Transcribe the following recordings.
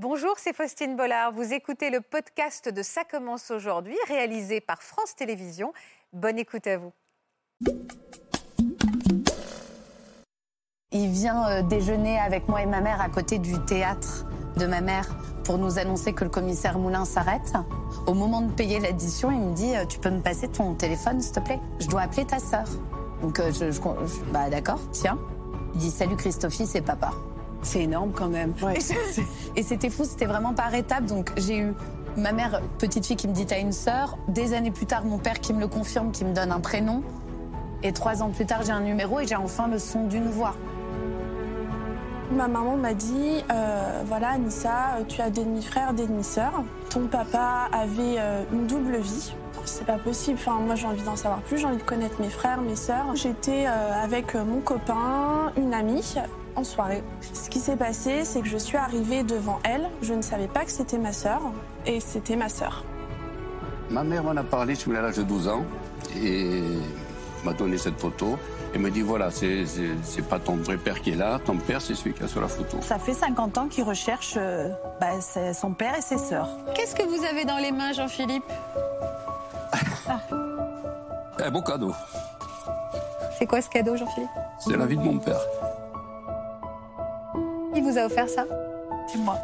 Bonjour, c'est Faustine Bollard. Vous écoutez le podcast de Ça commence aujourd'hui, réalisé par France Télévisions. Bonne écoute à vous. Il vient euh, déjeuner avec moi et ma mère à côté du théâtre de ma mère pour nous annoncer que le commissaire Moulin s'arrête. Au moment de payer l'addition, il me dit euh, Tu peux me passer ton téléphone, s'il te plaît? Je dois appeler ta sœur. Donc, euh, je, je- bah d'accord, tiens. Il dit Salut Christophie, c'est papa. C'est énorme quand même. Et c'était fou, c'était vraiment par étapes. Donc j'ai eu ma mère, petite fille, qui me dit T'as une sœur. Des années plus tard, mon père qui me le confirme, qui me donne un prénom. Et trois ans plus tard, j'ai un numéro et j'ai enfin le son d'une voix. Ma maman m'a dit, euh, voilà Anissa, tu as des demi-frères, des demi-sœurs. Ton papa avait euh, une double vie. C'est pas possible. Enfin, moi, j'ai envie d'en savoir plus. J'ai envie de connaître mes frères, mes sœurs. J'étais euh, avec mon copain, une amie, en soirée. Ce qui s'est passé, c'est que je suis arrivée devant elle. Je ne savais pas que c'était ma sœur, et c'était ma sœur. Ma mère m'en a parlé sous l'âge de 12 ans et m'a donné cette photo et me dit voilà, c'est- pas ton vrai père qui est là, ton père c'est celui qui est sur la photo. Ça fait 50 ans qu'il recherche euh, bah, son père et ses sœurs. Qu'est-ce que vous avez dans les mains, Jean-Philippe? Un beau cadeau, C'est quoi ce cadeau, Jean-Philippe? C'est la vie de mon père. Qui vous a offert ça? C'est moi.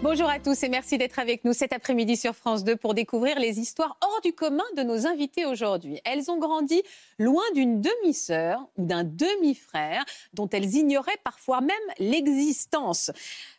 Bonjour à tous et merci d'être avec nous cet après-midi sur France 2 pour découvrir les histoires hors du commun de nos invités aujourd'hui. Elles ont grandi loin d'une demi-sœur ou d'un demi-frère dont elles ignoraient parfois même l'existence.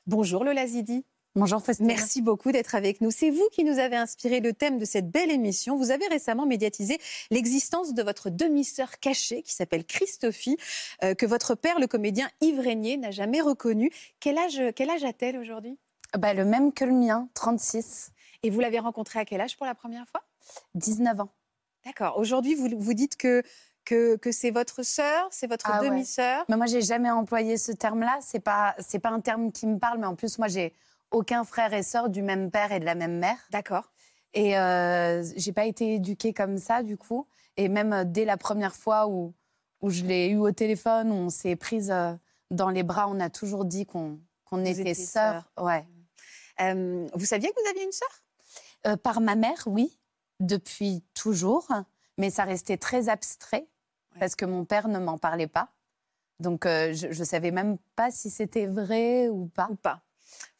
Bonjour Lola Zidi. Bonjour Faustine. Merci beaucoup d'être avec nous. C'est vous qui nous avez inspiré le thème de cette belle émission. Vous avez récemment médiatisé l'existence de votre demi-sœur cachée qui s'appelle Christophie, euh, que votre père, le comédien Yves Régnier, n'a jamais reconnue. Quel âge, quel âge a-t-elle aujourd'hui? Bah, le même que le mien, 36, Et vous l'avez rencontrée à quel âge pour la première fois? 19 ans. D'accord. Aujourd'hui, vous, vous dites que, que, que c'est votre sœur, c'est votre Ah ouais. demi-sœur? Mais moi, j'ai jamais employé ce terme-là. C'est pas, c'est pas un terme qui me parle, mais en plus, moi, j'ai aucun frère et sœur du même père et de la même mère. D'accord. Et euh, j'ai pas été éduquée comme ça, du coup. Et même euh, dès la première fois où, où je l'ai eu au téléphone, où on s'est prise euh, dans les bras, on a toujours dit qu'on qu'on était sœurs. Ouais. Euh, vous saviez que vous aviez une sœur? Euh, par ma mère, oui, depuis toujours, mais ça restait très abstrait Ouais. parce que mon père ne m'en parlait pas. Donc euh, je ne savais même pas si c'était vrai ou pas. ou pas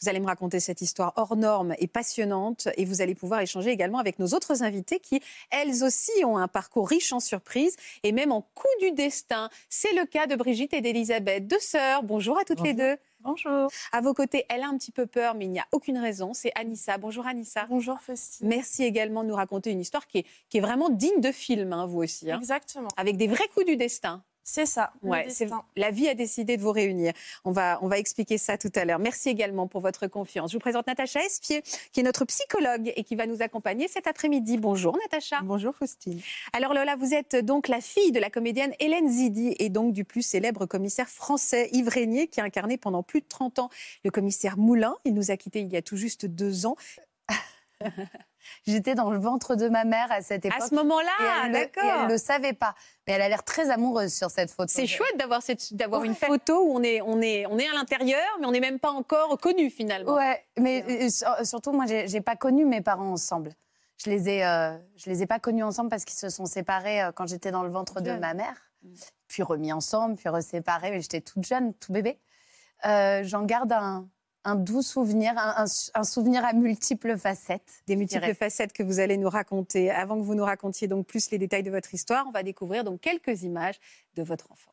Vous allez me raconter cette histoire hors norme et passionnante et vous allez pouvoir échanger également avec nos autres invités qui, elles aussi, ont un parcours riche en surprises et même en coups du destin. C'est le cas de Brigitte et d'Elisabeth, deux sœurs. Bonjour à toutes les deux. Bonjour. À vos côtés, elle a un petit peu peur, mais il n'y a aucune raison. C'est Anissa. Bonjour Anissa. Bonjour Faustine. Merci également de nous raconter une histoire qui est, qui est vraiment digne de film, hein, vous aussi. hein. Exactement. Avec des vrais coups du destin. C'est ça. Ouais, la vie a décidé de vous réunir. On va, on va expliquer ça tout à l'heure. Merci également pour votre confiance. Je vous présente Natacha Espier, qui est notre psychologue et qui va nous accompagner cet après-midi. Bonjour Natacha. Bonjour Faustine. Alors Lola, vous êtes donc la fille de la comédienne Hélène Zidi et donc du plus célèbre commissaire français Yves Régnier, qui a incarné pendant plus de 30 ans le commissaire Moulin. Il nous a quittés il y a tout juste deux ans. J'étais dans le ventre de ma mère à cette époque. À ce moment-là, et d'accord. elle ne le savait pas. Mais elle a l'air très amoureuse sur cette photo. C'est chouette d'avoir une photo où on est, on est, on est à l'intérieur, mais on n'est même pas encore connu finalement. Ouais, mais euh, sur- surtout, moi, j'ai pas connu mes parents ensemble. Je les ai, euh, je les ai pas connus ensemble parce qu'ils se sont séparés euh, quand j'étais dans le ventre de ma mère, Mm. puis remis ensemble, puis reséparés. Mais j'étais toute jeune, tout bébé. Euh, J'en garde un, un doux souvenir, un, un- un souvenir à multiples facettes. Des multiples dirais. facettes que vous allez nous raconter. Avant que vous nous racontiez donc plus les détails de votre histoire, on va découvrir donc quelques images de votre enfance.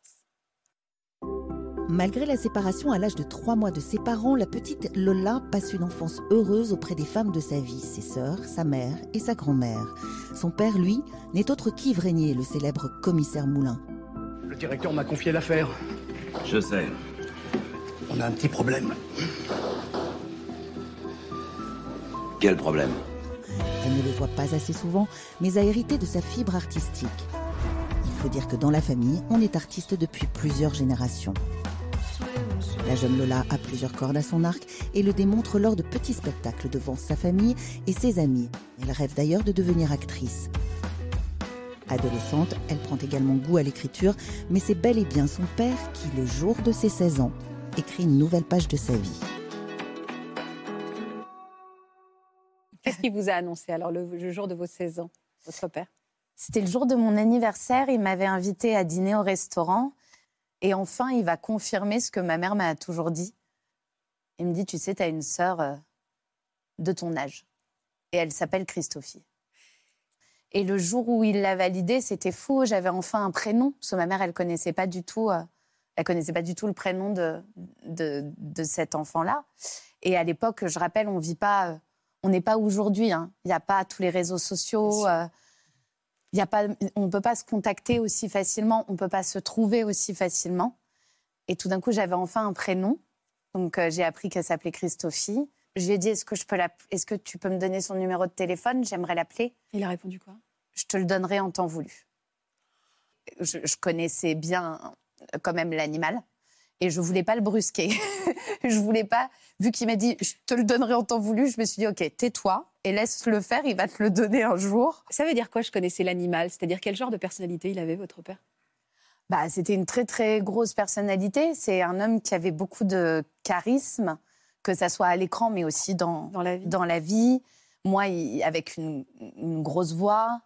Malgré la séparation à l'âge de trois mois de ses parents, la petite Lola passe une enfance heureuse auprès des femmes de sa vie, ses sœurs, sa mère et sa grand-mère. Son père, lui, n'est autre qu'Yves Régnier, le célèbre commissaire Moulin. Le directeur m'a confié l'affaire. Je sais. On a un petit problème. Quel problème Elle ne le voit pas assez souvent, mais a hérité de sa fibre artistique. Il faut dire que dans la famille, on est artiste depuis plusieurs générations. La jeune Lola a plusieurs cordes à son arc et le démontre lors de petits spectacles devant sa famille et ses amis. Elle rêve d'ailleurs de devenir actrice. Adolescente, elle prend également goût à l'écriture, mais c'est bel et bien son père qui, le jour de ses 16 ans, écrit une nouvelle page de sa vie. Qu'est-ce qu'il vous a annoncé alors le, le jour de vos 16 ans, votre père? C'était le jour de mon anniversaire. Il m'avait invité à dîner au restaurant. Et enfin, il va confirmer ce que ma mère m'a toujours dit. Il me dit, tu sais, tu as une sœur euh, de ton âge. Et elle s'appelle Christophie. Et le jour où il l'a validé, c'était fou. J'avais enfin un prénom. Parce que ma mère, elle connaissait pas du tout, euh, elle connaissait pas du tout le prénom de, de, de cet enfant-là. Et à l'époque, je rappelle, on vit pas, euh, on n'est pas aujourd'hui. hein. Il n'y a pas tous les réseaux sociaux. euh, y a pas, on ne peut pas se contacter aussi facilement, on ne peut pas se trouver aussi facilement. Et tout d'un coup, j'avais enfin un prénom. Donc, euh, j'ai appris qu'elle s'appelait Christophie. Je lui ai dit, est-ce que, je peux est-ce que tu peux me donner son numéro de téléphone? J'aimerais l'appeler. Il a répondu quoi? Je te le donnerai en temps voulu. Je, je connaissais bien quand même l'animal. Et je voulais pas le brusquer. je voulais pas, vu qu'il m'a dit, je te le donnerai en temps voulu, je me suis dit, OK, tais-toi et laisse-le faire, il va te le donner un jour. Ça veut dire quoi Je connaissais l'animal, c'est-à-dire quel genre de personnalité il avait, votre père? Bah, c'était une très très grosse personnalité. C'est un homme qui avait beaucoup de charisme, que ça soit à l'écran, mais aussi dans, dans la vie. dans la vie. Moi, il- avec une, une grosse voix,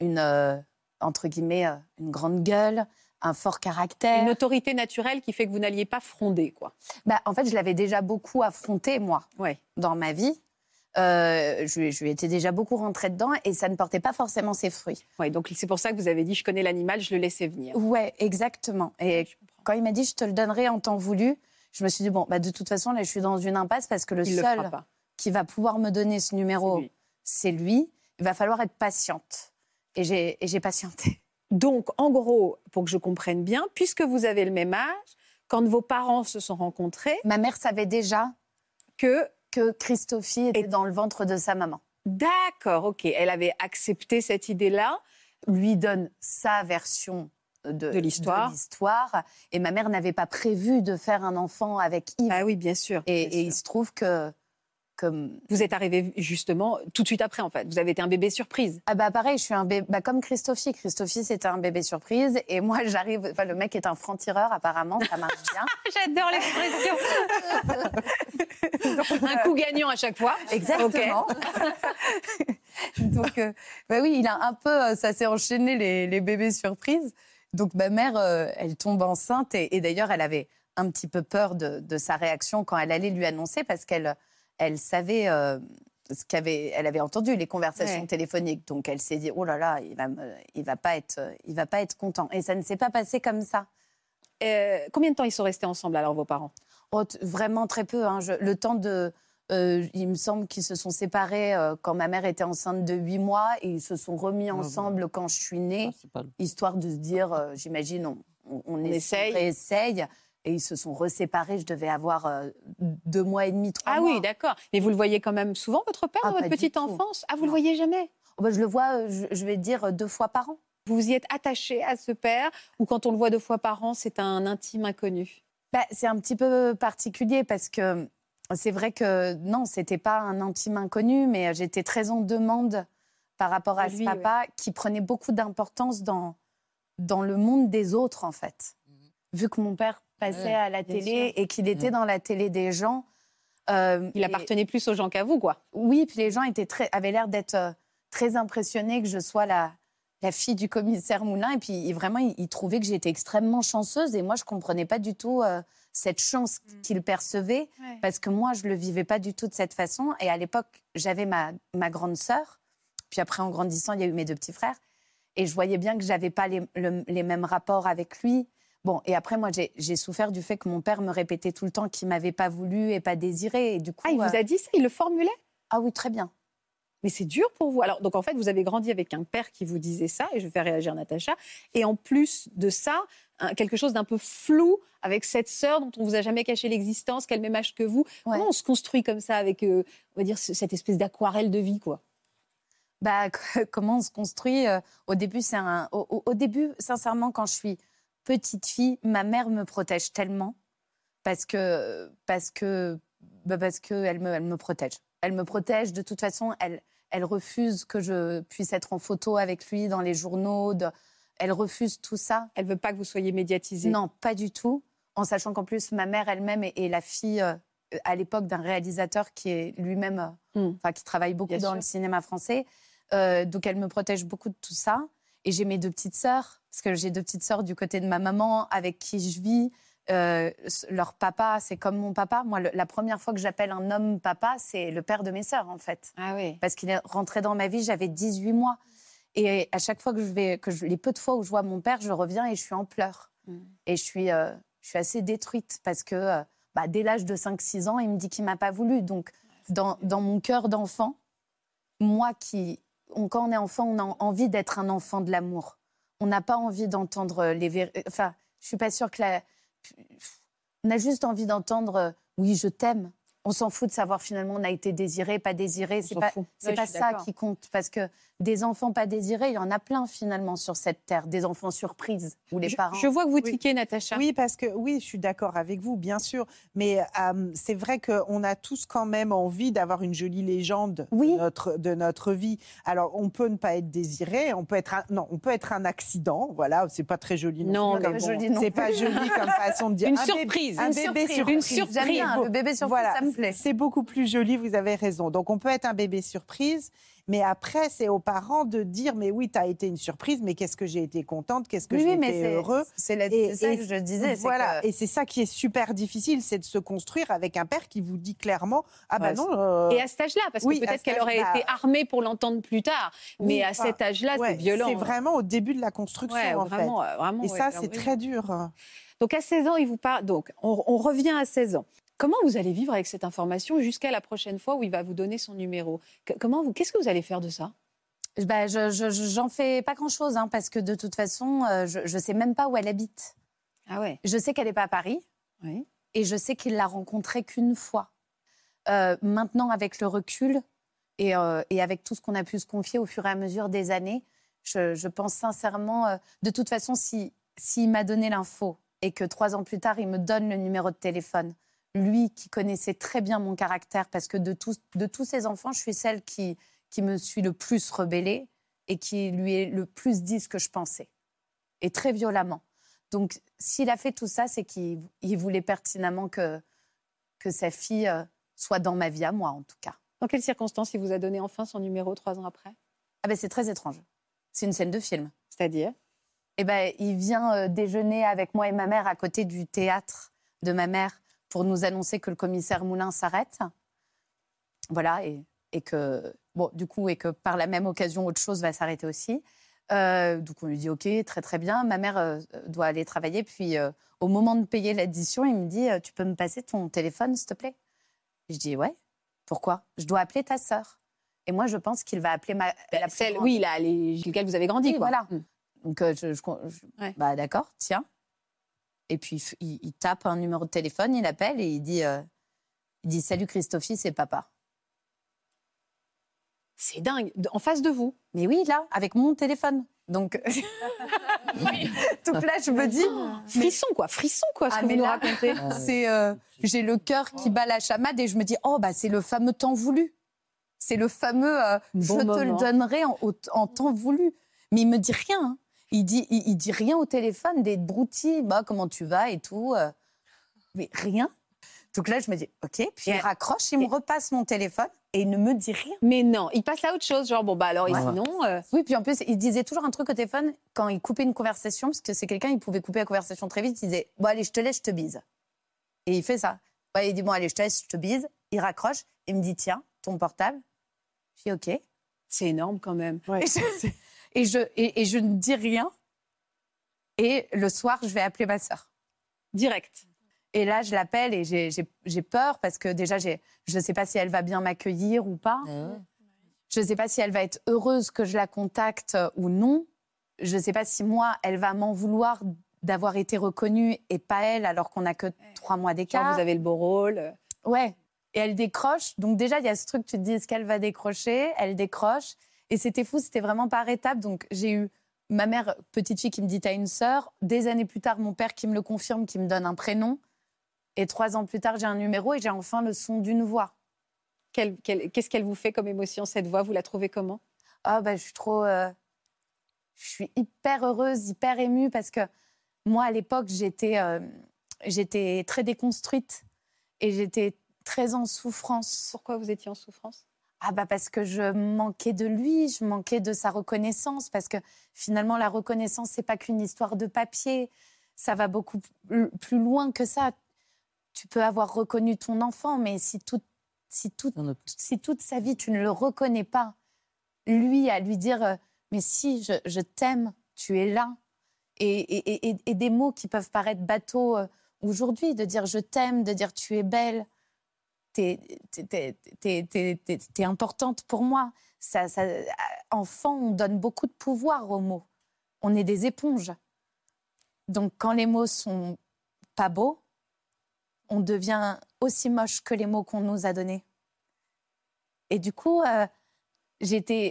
une euh, entre guillemets euh, une grande gueule, un fort caractère. Une autorité naturelle qui fait que vous n'alliez pas fronder, quoi. Bah, en fait, je l'avais déjà beaucoup affronté moi Ouais. dans ma vie. Euh, je, lui- je lui étais déjà beaucoup rentrée dedans et ça ne portait pas forcément ses fruits. Ouais, donc c'est pour ça que vous avez dit je connais l'animal, je le laissais venir. Ouais, exactement. Et quand il m'a dit je te le donnerai en temps voulu, je me suis dit bon, bah, de toute façon là, je suis dans une impasse parce que le Il seul qui va pouvoir me donner ce numéro, C'est lui. Il va falloir être patiente. Et j'ai patienté. Donc, en gros, pour que je comprenne bien, puisque vous avez le même âge, quand vos parents se sont rencontrés, Ma mère savait déjà que que Christophie était Et- dans le ventre de sa maman. d'accord, ok, elle avait accepté cette idée-là. Lui donne sa version de, De l'histoire. Et ma mère n'avait pas prévu de faire un enfant avec Yves. Ah oui, bien sûr. et, bien et il se trouve que comme Vous êtes arrivé justement tout de suite après, en fait. Vous avez été un bébé surprise. Ah bah pareil, je suis un bébé, bah comme Christophie. Christophie, c'était un bébé surprise. Et moi, j'arrive, enfin, le mec est un franc-tireur, apparemment, ça marche bien. J'adore l'expression. un coup gagnant à chaque fois. Exactement. Donc, euh, bah oui, il a un peu, euh, ça s'est enchaîné les, les bébés surprises. Donc ma mère, euh, elle tombe enceinte et, et d'ailleurs, elle avait un petit peu peur de, de sa réaction quand elle allait lui annoncer parce qu'elle elle savait euh, ce qu'avait, elle avait entendu les conversations Ouais. téléphoniques. Donc elle s'est dit, oh là là, il va, me- il va pas être, il va pas être content. Et ça ne s'est pas passé comme ça. Euh, combien de temps ils sont restés ensemble alors, vos parents? Oh, vraiment très peu. hein. Je- le temps de. euh, il me semble qu'ils se sont séparés euh, quand ma mère était enceinte de 8 mois et ils se sont remis ensemble quand je suis née, Ah, pas- histoire de se dire, euh, j'imagine, on, on, on essaye. essaye. Et ils se sont reséparés. Je devais avoir euh, deux mois et demi, trois Ah mois. oui, d'accord. Mais vous le voyez quand même souvent, votre père, Ah, dans votre petite enfance? Ah, vous le Non. voyez jamais? Oh, bah, je le vois, euh, je, je vais dire, deux fois par an. Vous y êtes attaché à ce père ou quand on le voit deux fois par an, c'est un intime inconnu? Bah, c'est un petit peu particulier parce que c'est vrai que non, c'était pas un intime inconnu, mais j'étais très en demande par rapport à De ce papa qui prenait beaucoup d'importance dans, dans le monde des autres, en fait. Vu que mon père passait à la télé et qu'il était dans la télé des gens. euh, Il et- appartenait plus aux gens qu'à vous, quoi. oui, puis les gens étaient très, avaient l'air d'être euh, très impressionnés que je sois la, la fille du commissaire Moulin. Et puis vraiment, ils, trouvaient que j'étais extrêmement chanceuse. Et moi, je comprenais pas du tout euh, cette chance qu'ils percevaient parce que moi, je le vivais pas du tout de cette façon. Et à l'époque, j'avais ma, ma grande sœur. Puis après, en grandissant, il y a eu mes deux petits frères. Et je voyais bien que j'avais pas les, le- les mêmes rapports avec lui. Bon, et après, moi, j'ai souffert du fait que mon père me répétait tout le temps qu'il m'avait pas voulu et pas désiré. Et du coup, Ah, il euh, vous a dit ça? Il le formulait? Ah oui, très bien. Mais c'est dur pour vous. Alors, donc en fait, vous avez grandi avec un père qui vous disait ça, et je vais faire réagir Natacha. Et en plus de ça, quelque chose d'un peu flou avec cette sœur dont on vous a jamais caché l'existence, qu'elle même âge que vous. Ouais. Comment on se construit comme ça avec, euh, on va dire, ce- cette espèce d'aquarelle de vie, quoi? Bah, comment on se construit euh, Au début, c'est un. Au début, sincèrement, quand je suis petite fille, ma mère me protège tellement, parce que parce que bah, parce que elle me, elle me protège. Elle me protège. De toute façon, elle elle refuse que je puisse être en photo avec lui dans les journaux. de- elle refuse tout ça. Elle veut pas que vous soyez médiatisée. Non, pas du tout. En sachant qu'en plus, ma mère elle-même est, est la fille euh, à l'époque d'un réalisateur qui est lui-même, euh, Hmm. qui travaille beaucoup Bien dans sûr. le cinéma français. Euh, donc elle me protège beaucoup de tout ça. Et j'ai mes deux petites sœurs, parce que j'ai deux petites sœurs du côté de ma maman avec qui je vis. Euh, leur papa, c'est comme mon papa. Moi, le- la première fois que j'appelle un homme papa, c'est le père de mes sœurs, en fait Ah oui. parce qu'il est rentré dans ma vie, j'avais 18 mois. Et à chaque fois que je vais, que je- les peu de fois où je vois mon père, je reviens et je suis en pleurs. Mm. Et je suis, euh, je suis assez détruite parce que euh, bah, dès l'âge de 5-6 ans, il me dit qu'il m'a pas voulu. Donc, dans, dans mon cœur d'enfant, moi qui, on- quand on est enfant, on a envie d'être un enfant de l'amour. On n'a pas envie d'entendre les vérités. Enfin, je suis pas sûre que la. On a juste envie d'entendre euh, oui, je t'aime. On s'en fout de savoir finalement on a été désiré, pas désiré. C'est pas, pas ça qui compte parce que des enfants pas désirés, il y en a plein finalement sur cette terre. Des enfants surprises où les Je, parents. je vois que vous Oui. tiquez, Natacha. Oui, parce que oui, je suis d'accord avec vous, bien sûr. Mais euh, c'est vrai qu'on a tous quand même envie d'avoir une jolie légende Oui. de, notre, de notre vie. Alors, on peut ne pas être désiré, on peut être un, non, on peut être un accident. Voilà, c'est pas très joli. Non, non c'est pas joli comme façon de dire. Une Un bébé- surprise. un Une bébé surprise. surprise. Une surprise. Bien le bébé surprise, Voilà, ça me plaît. c'est beaucoup plus joli, vous avez raison. Donc on peut être un bébé surprise, mais après c'est aux parents de dire mais oui, tu as été une surprise, mais qu'est-ce que j'ai été contente, qu'est-ce que Oui, j'ai été heureux. c'est la- Et- c'est ça et- que je disais. Voilà, que- et c'est ça qui est super difficile, c'est de se construire avec un père qui vous dit clairement ah bah Ouais, non. euh, Et à cet âge-là, parce que Oui, peut-être qu'elle aurait été armée pour l'entendre plus tard. Oui, mais à enfin, cet âge-là, ouais, c'est violent. C'est vraiment au début de la construction Ouais, en vraiment, euh, vraiment. fait. Et ouais, ça c'est très dur. Donc à 16 ans, il vous parle. Donc on, on revient à 16 ans. Comment vous allez vivre avec cette information jusqu'à la prochaine fois où il va vous donner son numéro? Que- Comment vous Qu'est-ce que vous allez faire de ça? Bah, je, je- je- j'en fais pas grand-chose, hein, parce que de toute façon, euh, je, je sais même pas où elle habite. Ah ouais. Je sais qu'elle n'est pas à Paris, Oui. et je sais qu'il l'a rencontrée qu'une fois. Euh, maintenant, avec le recul et, euh, et avec tout ce qu'on a pu se confier au fur et à mesure des années, je, je pense sincèrement, de toute façon, si s'il m'a donné l'info et que trois ans plus tard, il me donne le numéro de téléphone, lui qui connaissait très bien mon caractère, parce que de tous, de tous ses enfants, je suis celle qui, qui me suis le plus rebellée et qui lui est le plus dit ce que je pensais, et très violemment. Donc, s'il a fait tout ça, c'est qu'il il voulait pertinemment que, que sa fille euh, soit dans ma vie à moi, en tout cas. Dans quelles circonstances il vous a donné enfin son numéro trois ans après? Ah ben, c'est très étrange. C'est une scène de film. C'est-à-dire? Eh ben, il vient euh, déjeuner avec moi et ma mère à côté du théâtre de ma mère pour nous annoncer que le commissaire Moulin s'arrête. Voilà, et, et que, bon, du coup, et que par la même occasion, autre chose va s'arrêter aussi. Euh, donc on lui dit OK, très très bien. Ma mère euh, doit aller travailler. Puis euh, au moment de payer l'addition, il me dit Tu peux me passer ton téléphone, s'il te plaît? Je dis Ouais. Pourquoi? Je dois appeler ta sœur. Et moi, je pense qu'il va appeler ma. la Celle, grande. Oui, là, les, lequel vous avez grandi. Oui, quoi. voilà. Hmm. Donc, je, je- je- Ouais. bah d'accord, tiens. Et puis, il tape un numéro de téléphone, il appelle et il dit, euh, il dit Salut Christophie, c'est papa. C'est dingue. En face de vous. Mais oui, là, avec mon téléphone. Donc, donc là, je me dis, Frisson, quoi. Frisson, quoi, ce Ah, que vous mais nous là- racontez. c'est, euh, j'ai le cœur qui bat la chamade et je me dis, oh, bah, c'est le fameux temps voulu. C'est le fameux euh, je te le donnerai en temps voulu. Mais il me dit rien. hein. Il dit, il, il dit rien au téléphone, des broutilles, bah, comment tu vas et tout. euh. mais rien. Donc là, je me dis, OK. Puis il Et- raccroche, il me repasse mon téléphone et il ne me dit rien. Mais non, il passe à autre chose. Genre, bon, bah alors, et Ouais. sinon. euh, Oui, puis en plus, il disait toujours un truc au téléphone quand il coupait une conversation, parce que c'est quelqu'un, il pouvait couper la conversation très vite. Il disait Bon, allez, je te laisse, je te bise. Et il fait ça. Ouais, il dit Bon, allez, je te laisse, je te bise. Il raccroche. Il me dit Tiens, ton portable. Je dis OK. C'est énorme quand même. Ouais. Et je, et, je, et, et je ne dis rien. Et le soir, je vais appeler ma sœur. Direct. Et là, je l'appelle et j'ai- peur parce que déjà, je ne sais pas si elle va bien m'accueillir ou pas. Je ne sais pas si elle va être heureuse que je la contacte ou non. Je ne sais pas si moi, elle va m'en vouloir d'avoir été reconnue et pas elle, alors qu'on n'a que trois mois d'écart. vous avez le beau rôle. Ouais. Et elle décroche. Donc déjà, il y a ce truc, tu te dis, est-ce qu'elle va décrocher? Elle décroche. Et c'était fou, c'était vraiment par étapes. Donc j'ai eu ma mère, petite fille, qui me dit, t'as une sœur. Des années plus tard, mon père qui me le confirme, qui me donne un prénom. Et trois ans plus tard, j'ai un numéro et j'ai enfin le son d'une voix. Qu'est-ce qu'elle vous fait comme émotion, cette voix? Vous la trouvez comment? Ah bah, je suis trop, euh, je suis hyper heureuse, hyper émue parce que moi à l'époque j'étais, euh, j'étais très déconstruite et j'étais très en souffrance. Pourquoi vous étiez en souffrance? Ah bah parce que je manquais de lui, je manquais de sa reconnaissance parce que finalement la reconnaissance c'est pas qu'une histoire de papier, ça va beaucoup plus loin que ça. Tu peux avoir reconnu ton enfant, mais si tout, si tout, si toute sa vie tu ne le reconnais pas, lui à lui dire euh, mais si je, je t'aime, tu es là, et, et- et- et des mots qui peuvent paraître bateaux euh, aujourd'hui, de dire je t'aime, de dire tu es belle, t'es t'es importante pour moi. Enfant, on donne beaucoup de pouvoir aux mots. On est des éponges. Donc quand les mots sont pas beaux, on devient aussi moche que les mots qu'on nous a donnés. Et du coup, euh,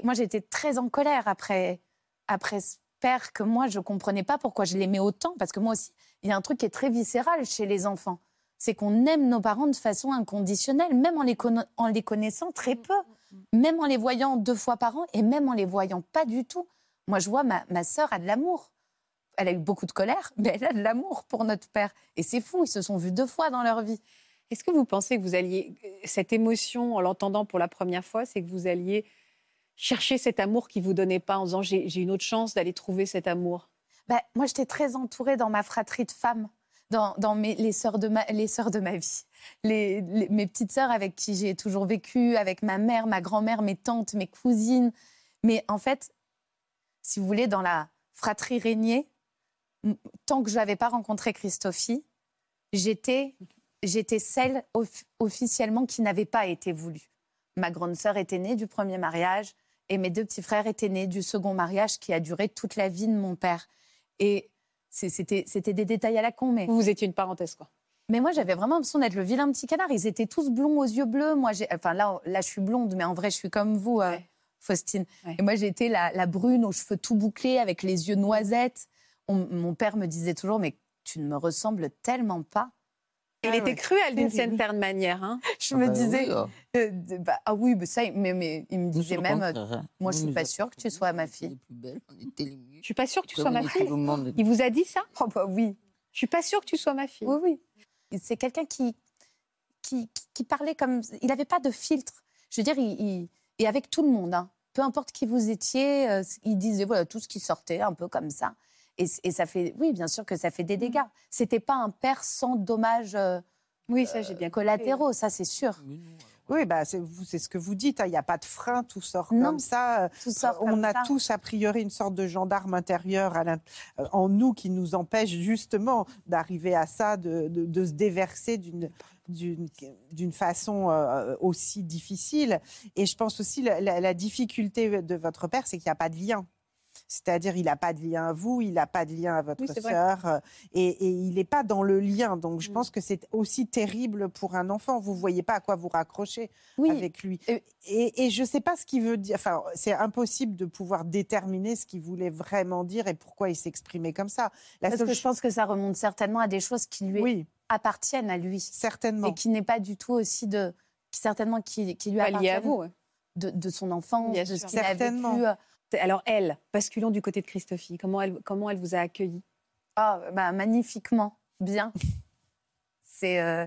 moi, j'étais très en colère après, après ce père que moi, je comprenais pas pourquoi je l'aimais autant. Parce que moi aussi, il y a un truc qui est très viscéral chez les enfants. C'est qu'on aime nos parents de façon inconditionnelle, même en les, conna- en les connaissant très peu, même en les voyant deux fois par an et même en les voyant pas du tout. Moi, je vois ma, ma sœur a de l'amour. Elle a eu beaucoup de colère, mais elle a de l'amour pour notre père. Et c'est fou, ils se sont vus deux fois dans leur vie. Est-ce que vous pensez que vous alliez, cette émotion en l'entendant pour la première fois, c'est que vous alliez chercher cet amour qui vous donnait pas en disant j'ai j'ai une autre chance d'aller trouver cet amour? Bah, moi, j'étais très entourée dans ma fratrie de femmes, dans, mes, les, sœurs de ma, vie. Mes petites sœurs avec qui j'ai toujours vécu, avec ma mère, ma grand-mère, mes tantes, mes cousines. Mais en fait, si vous voulez, dans la fratrie Régnier, m- tant que je n'avais pas rencontré Christophie, j'étais, celle off- officiellement qui n'avait pas été voulue. Ma grande sœur était née du premier mariage et mes deux petits frères étaient nés du second mariage qui a duré toute la vie de mon père. Et c'était des détails à la con, mais... Vous, étiez une parenthèse, quoi. Mais moi, j'avais vraiment l'impression d'être le vilain petit canard. Ils étaient tous blonds aux yeux bleus. Moi, j'ai, enfin là, là, je suis blonde, mais en vrai, je suis comme vous, euh, Faustine. Ouais. Et moi, j'étais la, la brune aux cheveux tout bouclés, avec les yeux noisettes. On- mon père me disait toujours, mais tu ne me ressembles tellement pas. Il Ah était ouais. cruel d'une certaine manière. Hein. Je me bah disais, oui, ah. euh, de- bah, ah oui, mais ça, mais, mais il me disait même, euh, moi, je Nous, suis pas sûre que tu sois ma fille. Je suis pas sûre que tu sois ma fille. Il vous a dit ça? Oh bah oui, Je suis pas sûre que tu sois ma fille. oui, oui. C'est quelqu'un qui, qui, qui- qui parlait comme, il n'avait pas de filtre. Je veux dire, il, il- et avec tout le monde, hein. peu importe qui vous étiez, euh, il disait voilà tout ce qui sortait, un peu comme ça. Et, et ça fait, oui, bien sûr que ça fait des dégâts. C'était pas un père sans dommages euh, Oui, ça, j'ai bien compris. collatéraux, ça c'est sûr. Oui, bah, c'est vous- c'est ce que vous dites. hein, Il n'y a pas de frein, tout sort Non. comme ça. Tout sort on comme a ça. tous a priori une sorte de gendarme intérieur à euh, en nous qui nous empêche justement d'arriver à ça, de, de- de se déverser d'une d'une d'une façon euh, aussi difficile. Et je pense aussi la, la- la difficulté de votre père, c'est qu'il n'y a pas de lien. C'est-à-dire, il n'a pas de lien à vous, il n'a pas de lien à votre Oui, sœur, euh, et, et il n'est pas dans le lien. Donc, je Mm. pense que c'est aussi terrible pour un enfant. Vous voyez pas à quoi vous raccrocher Oui, avec lui. Et- je ne sais pas ce qu'il veut dire. Enfin, c'est impossible de pouvoir déterminer ce qu'il voulait vraiment dire et pourquoi il s'exprimait comme ça. La parce seule que je pense que ça remonte certainement à des choses qui lui Oui, appartiennent à lui. certainement. et qui n'est pas du tout aussi de qui certainement qui, qui lui Pas lié à appartiennent vous. ouais. de, de son enfance, Bien de ce qu'il a vécu. Alors, elle, basculons du côté de Christophie. Comment elle, comment elle vous a accueilli Ah, bah, magnifiquement, bien. C'est, euh,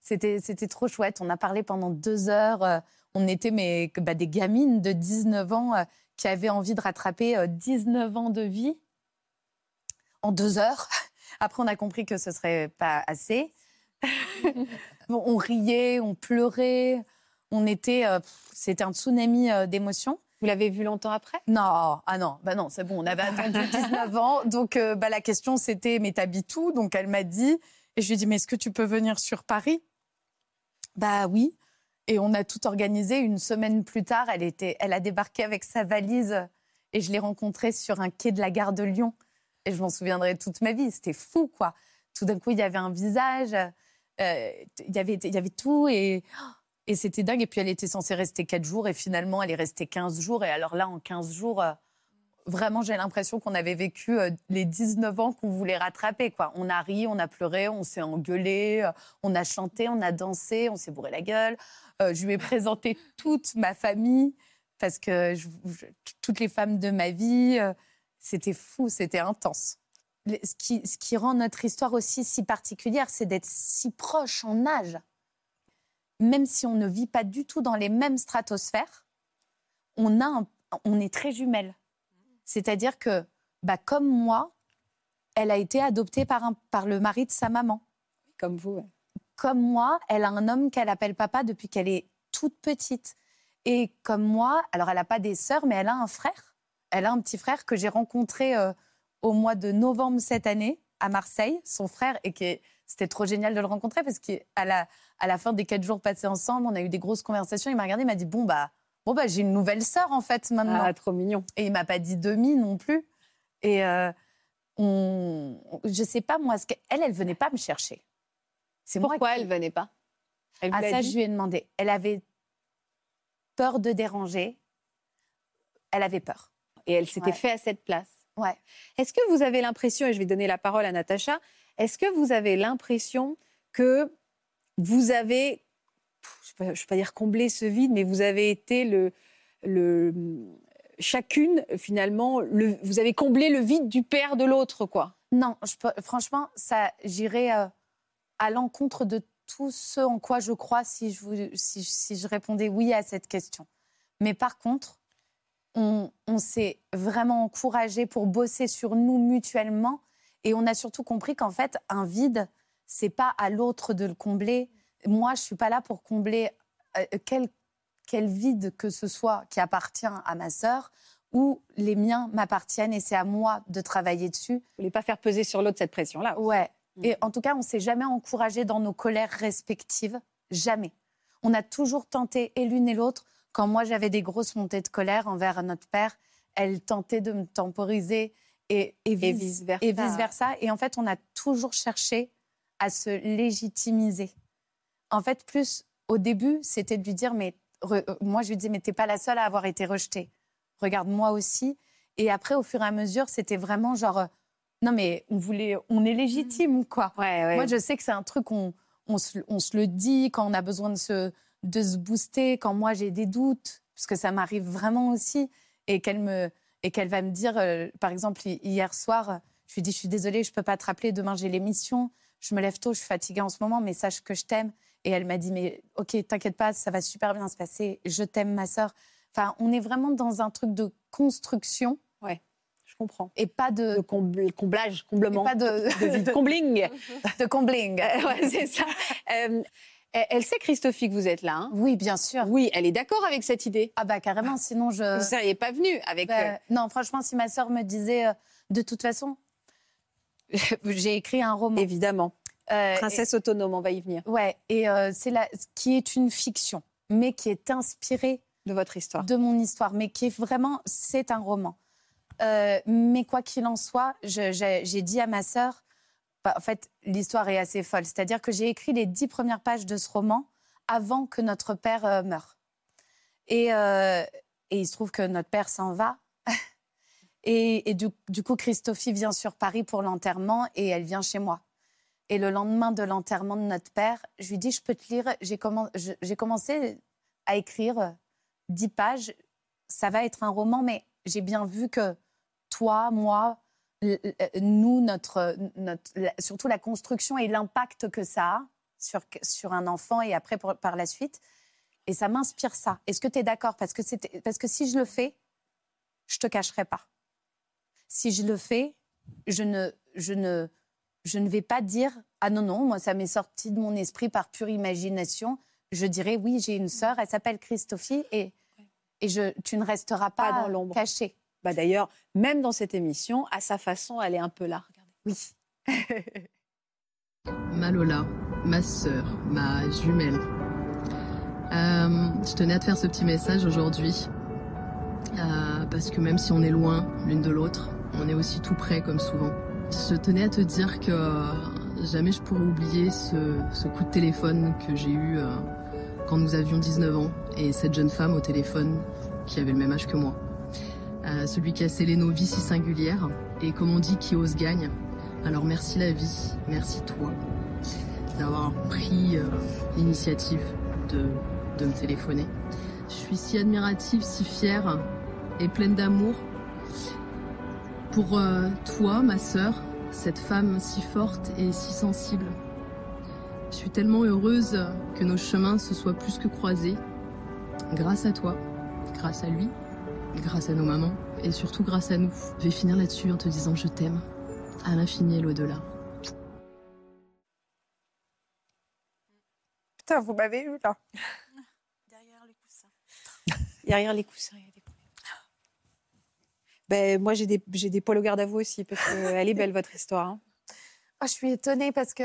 c'était, c'était trop chouette. On a parlé pendant deux heures. euh, on était mais, bah, des gamines de 19 ans euh, qui avaient envie de rattraper euh, 19 ans de vie en deux heures. Après, on a compris que ce serait pas assez. Bon, on riait, on pleurait. On était, euh, c'était un tsunami d'émotions. Vous l'avez vu longtemps après? Non, ah non, bah non, c'est bon, on avait attendu 19 ans. Donc euh, bah, la question c'était, mais t'habites où? Donc elle m'a dit, et je lui ai dit, mais est-ce que tu peux venir sur Paris? Bah oui. Et on a tout organisé. Une semaine plus tard, elle, était, elle a débarqué avec sa valise et je l'ai rencontrée sur un quai de la gare de Lyon. Et je m'en souviendrai toute ma vie. C'était fou, quoi. Tout d'un coup, il y avait un visage, euh, il, y avait, il y avait tout et, et c'était dingue. Et puis, elle était censée rester 4 jours et finalement, elle est restée 15 jours. Et alors là, en 15 jours, euh, vraiment, j'ai l'impression qu'on avait vécu euh, les 19 ans qu'on voulait rattraper. Quoi. On a ri, on a pleuré, on s'est engueulé, euh, on a chanté, on a dansé, on s'est bourré la gueule. Euh, je lui ai présenté toute ma famille, parce que toutes les femmes de ma vie, c'était fou, c'était intense. Ce qui, ce qui rend notre histoire aussi si particulière, c'est d'être si proche en âge. Même si on ne vit pas du tout dans les mêmes stratosphères, on, a un- on est très jumelles. C'est-à-dire que, bah, comme moi, elle a été adoptée par, un- par le mari de sa maman. Comme vous. ouais. Comme moi, elle a un homme qu'elle appelle papa depuis qu'elle est toute petite. Et comme moi, alors elle n'a pas des sœurs, mais elle a un frère. Elle a un petit frère que j'ai rencontré euh, au mois de novembre cette année à Marseille, son frère, et qui est- c'était trop génial de le rencontrer parce qu'à la, à la fin des quatre jours passés ensemble, on a eu des grosses conversations. Il m'a regardé, il m'a dit bon bah bon bah j'ai une nouvelle sœur en fait maintenant. Ah, trop mignon. Et il m'a pas dit demi non plus. Et euh, on, je sais pas moi, ce qu'elle, elle, elle venait pas me chercher. C'est moi Pourquoi qui- elle venait pas? Elle ah, ça, dit? je lui ai demandé. Elle avait peur de déranger. Elle avait peur. Et elle s'était Ouais. fait à cette place? Ouais. Est-ce que vous avez l'impression, et je vais donner la parole à Natacha, est-ce que vous avez l'impression que vous avez, je ne vais pas dire combler ce vide, mais vous avez été le, chacune finalement, le, vous avez comblé le vide du père de l'autre, quoi? Non, franchement, ça, j'irais euh, à l'encontre de tout ce en quoi je crois si je répondais oui à cette question. Mais par contre, on, on s'est vraiment encouragé pour bosser sur nous mutuellement et on a surtout compris qu'en fait, un vide, c'est pas à l'autre de le combler. Moi, je suis pas là pour combler euh, quel, quel vide que ce soit qui appartient à ma sœur ou les miens m'appartiennent et c'est à moi de travailler dessus. Vous voulez pas faire peser sur l'autre cette pression-là. Ouais. Mm. Et en tout cas, on s'est jamais encouragé dans nos colères respectives. Jamais. On a toujours tenté, et l'une et l'autre, quand moi j'avais des grosses montées de colère envers notre père, elle tentait de me temporiser et, et, vice, vice-versa. et en fait, on a toujours cherché à se légitimiser. En fait, plus au début, c'était de lui dire, mais re- euh, moi je lui disais, mais t'es pas la seule à avoir été rejetée. Regarde moi aussi. Et après, au fur et à mesure, c'était vraiment genre, euh, non mais on voulait, on est légitime quoi? Ouais, ouais. Moi, je sais que c'est un truc qu'on on se, on se le dit quand on a besoin de se, de se booster, quand moi j'ai des doutes, parce que ça m'arrive vraiment aussi, et qu'elle me et qu'elle va me dire, euh, par exemple, hi- hier soir, je lui dis, je suis désolée, je peux pas te rappeler, demain j'ai l'émission, je me lève tôt, je suis fatiguée en ce moment, mais sache que je t'aime. Et elle m'a dit, mais ok, t'inquiète pas, ça va super bien se passer, je t'aime, ma sœur. Enfin, on est vraiment dans un truc de construction je comprends. et pas de, comble- comblage, et comblement. pas de, de. Combling. de combling. Euh, ouais, c'est ça. Euh, elle elle sait, Christophie, que vous êtes là. hein? Oui, bien sûr. oui, elle est d'accord avec cette idée. Ah bah carrément, sinon je... Vous ne seriez pas venue avec. Bah, euh, non, franchement, si ma sœur me disait, euh, de toute façon, j'ai écrit un roman. évidemment. Euh, Princesse autonome, on va y venir. ouais, et c'est la, qui est une fiction, mais qui est inspirée De votre histoire. de mon histoire, mais qui est vraiment, c'est un roman. Mais quoi qu'il en soit, j'ai dit à ma sœur, en fait, l'histoire est assez folle. C'est-à-dire que j'ai écrit les dix premières pages de ce roman avant que notre père euh, meure. Et, euh, et il se trouve que notre père s'en va. et du, coup, Christophie vient sur Paris pour l'enterrement et elle vient chez moi. Et le lendemain de l'enterrement de notre père, je lui dis, je peux te lire. J'ai commencé à écrire dix pages. Ça va être un roman, mais j'ai bien vu que toi, moi, nous, notre, surtout la construction et l'impact que ça a sur, sur un enfant et après pour- par la suite. Et ça m'inspire ça. Est-ce que tu es d'accord? Parce que, parce que si je le fais, je te cacherai pas. Si je le fais, je ne, je ne, je ne vais pas dire ah non non, moi ça m'est sorti de mon esprit par pure imagination. Je dirais oui, j'ai une sœur, elle s'appelle Christophie et et je, tu ne resteras pas, Pas dans l'ombre. caché. Bah, D'ailleurs, même dans cette émission, à sa façon, elle est un peu là. Regardez. Oui. ma Lola, ma sœur, ma jumelle. Euh, je tenais à te faire ce petit message aujourd'hui. Euh, parce que même si on est loin l'une de l'autre, on est aussi tout près comme souvent. Je tenais à te dire que euh, jamais je pourrais oublier ce, coup de téléphone que j'ai eu quand nous avions 19 ans et cette jeune femme au téléphone qui avait le même âge que moi. Celui qui a scellé nos vies si singulières. Et comme on dit, qui ose gagne. Alors merci la vie, merci toi d'avoir pris euh, l'initiative de, de me téléphoner. Je suis si admirative, si fière et pleine d'amour pour euh, toi, ma sœur, cette femme si forte et si sensible. Je suis tellement heureuse que nos chemins se soient plus que croisés. Grâce à toi, grâce à lui, grâce à nos mamans et surtout grâce à nous. Je vais finir là-dessus en te disant je t'aime à l'infini et l'au-delà. Putain, vous m'avez eu là. Derrière les coussins. Derrière les coussins, il y a des ben, moi, j'ai des, j'ai des poils au garde à vous aussi, parce qu'elle est belle, votre histoire. hein. Ah, je suis étonnée parce que.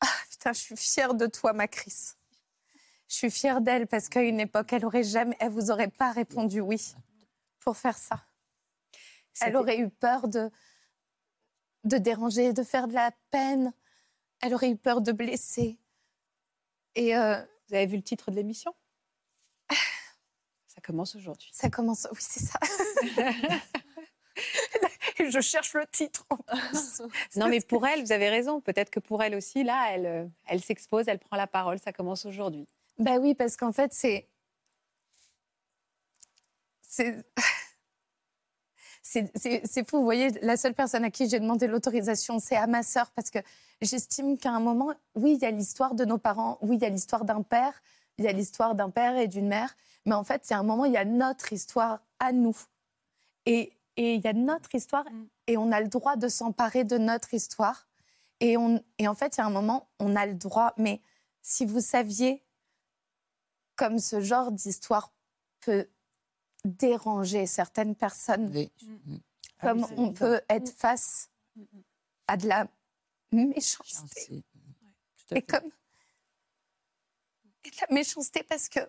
Ah, putain, je suis fière de toi, ma Chris. Je suis fière d'elle parce qu'à une époque, elle aurait jamais, elle vous aurait pas répondu oui pour faire ça. Elle aurait eu peur de de déranger, de faire de la peine. Elle aurait eu peur de blesser. Et euh, Vous avez vu le titre de l'émission? Ça commence aujourd'hui. ça commence. Oui, c'est ça. Je cherche le titre. Non, mais pour elle, vous avez raison. Peut-être que pour elle aussi, là, elle, euh, elle s'expose, elle prend la parole. Ça commence aujourd'hui. Bah oui, parce qu'en fait, c'est. C'est. C'est fou, vous voyez, la seule personne à qui j'ai demandé l'autorisation, c'est à ma sœur, parce que j'estime qu'à un moment, oui, il y a l'histoire de nos parents, oui, il y a l'histoire d'un père, il y a l'histoire d'un père et d'une mère, mais en fait, il y a un moment, il y a notre histoire à nous. Et et il y a notre histoire, et on a le droit de s'emparer de notre histoire. Et, on, et en fait, il y a un moment, on a le droit, mais si vous saviez comme ce genre d'histoire peut déranger certaines personnes, Oui. comme Ah oui, c'est on peut être face à de la méchanceté. C'est- tout à Et comme et de la méchanceté parce que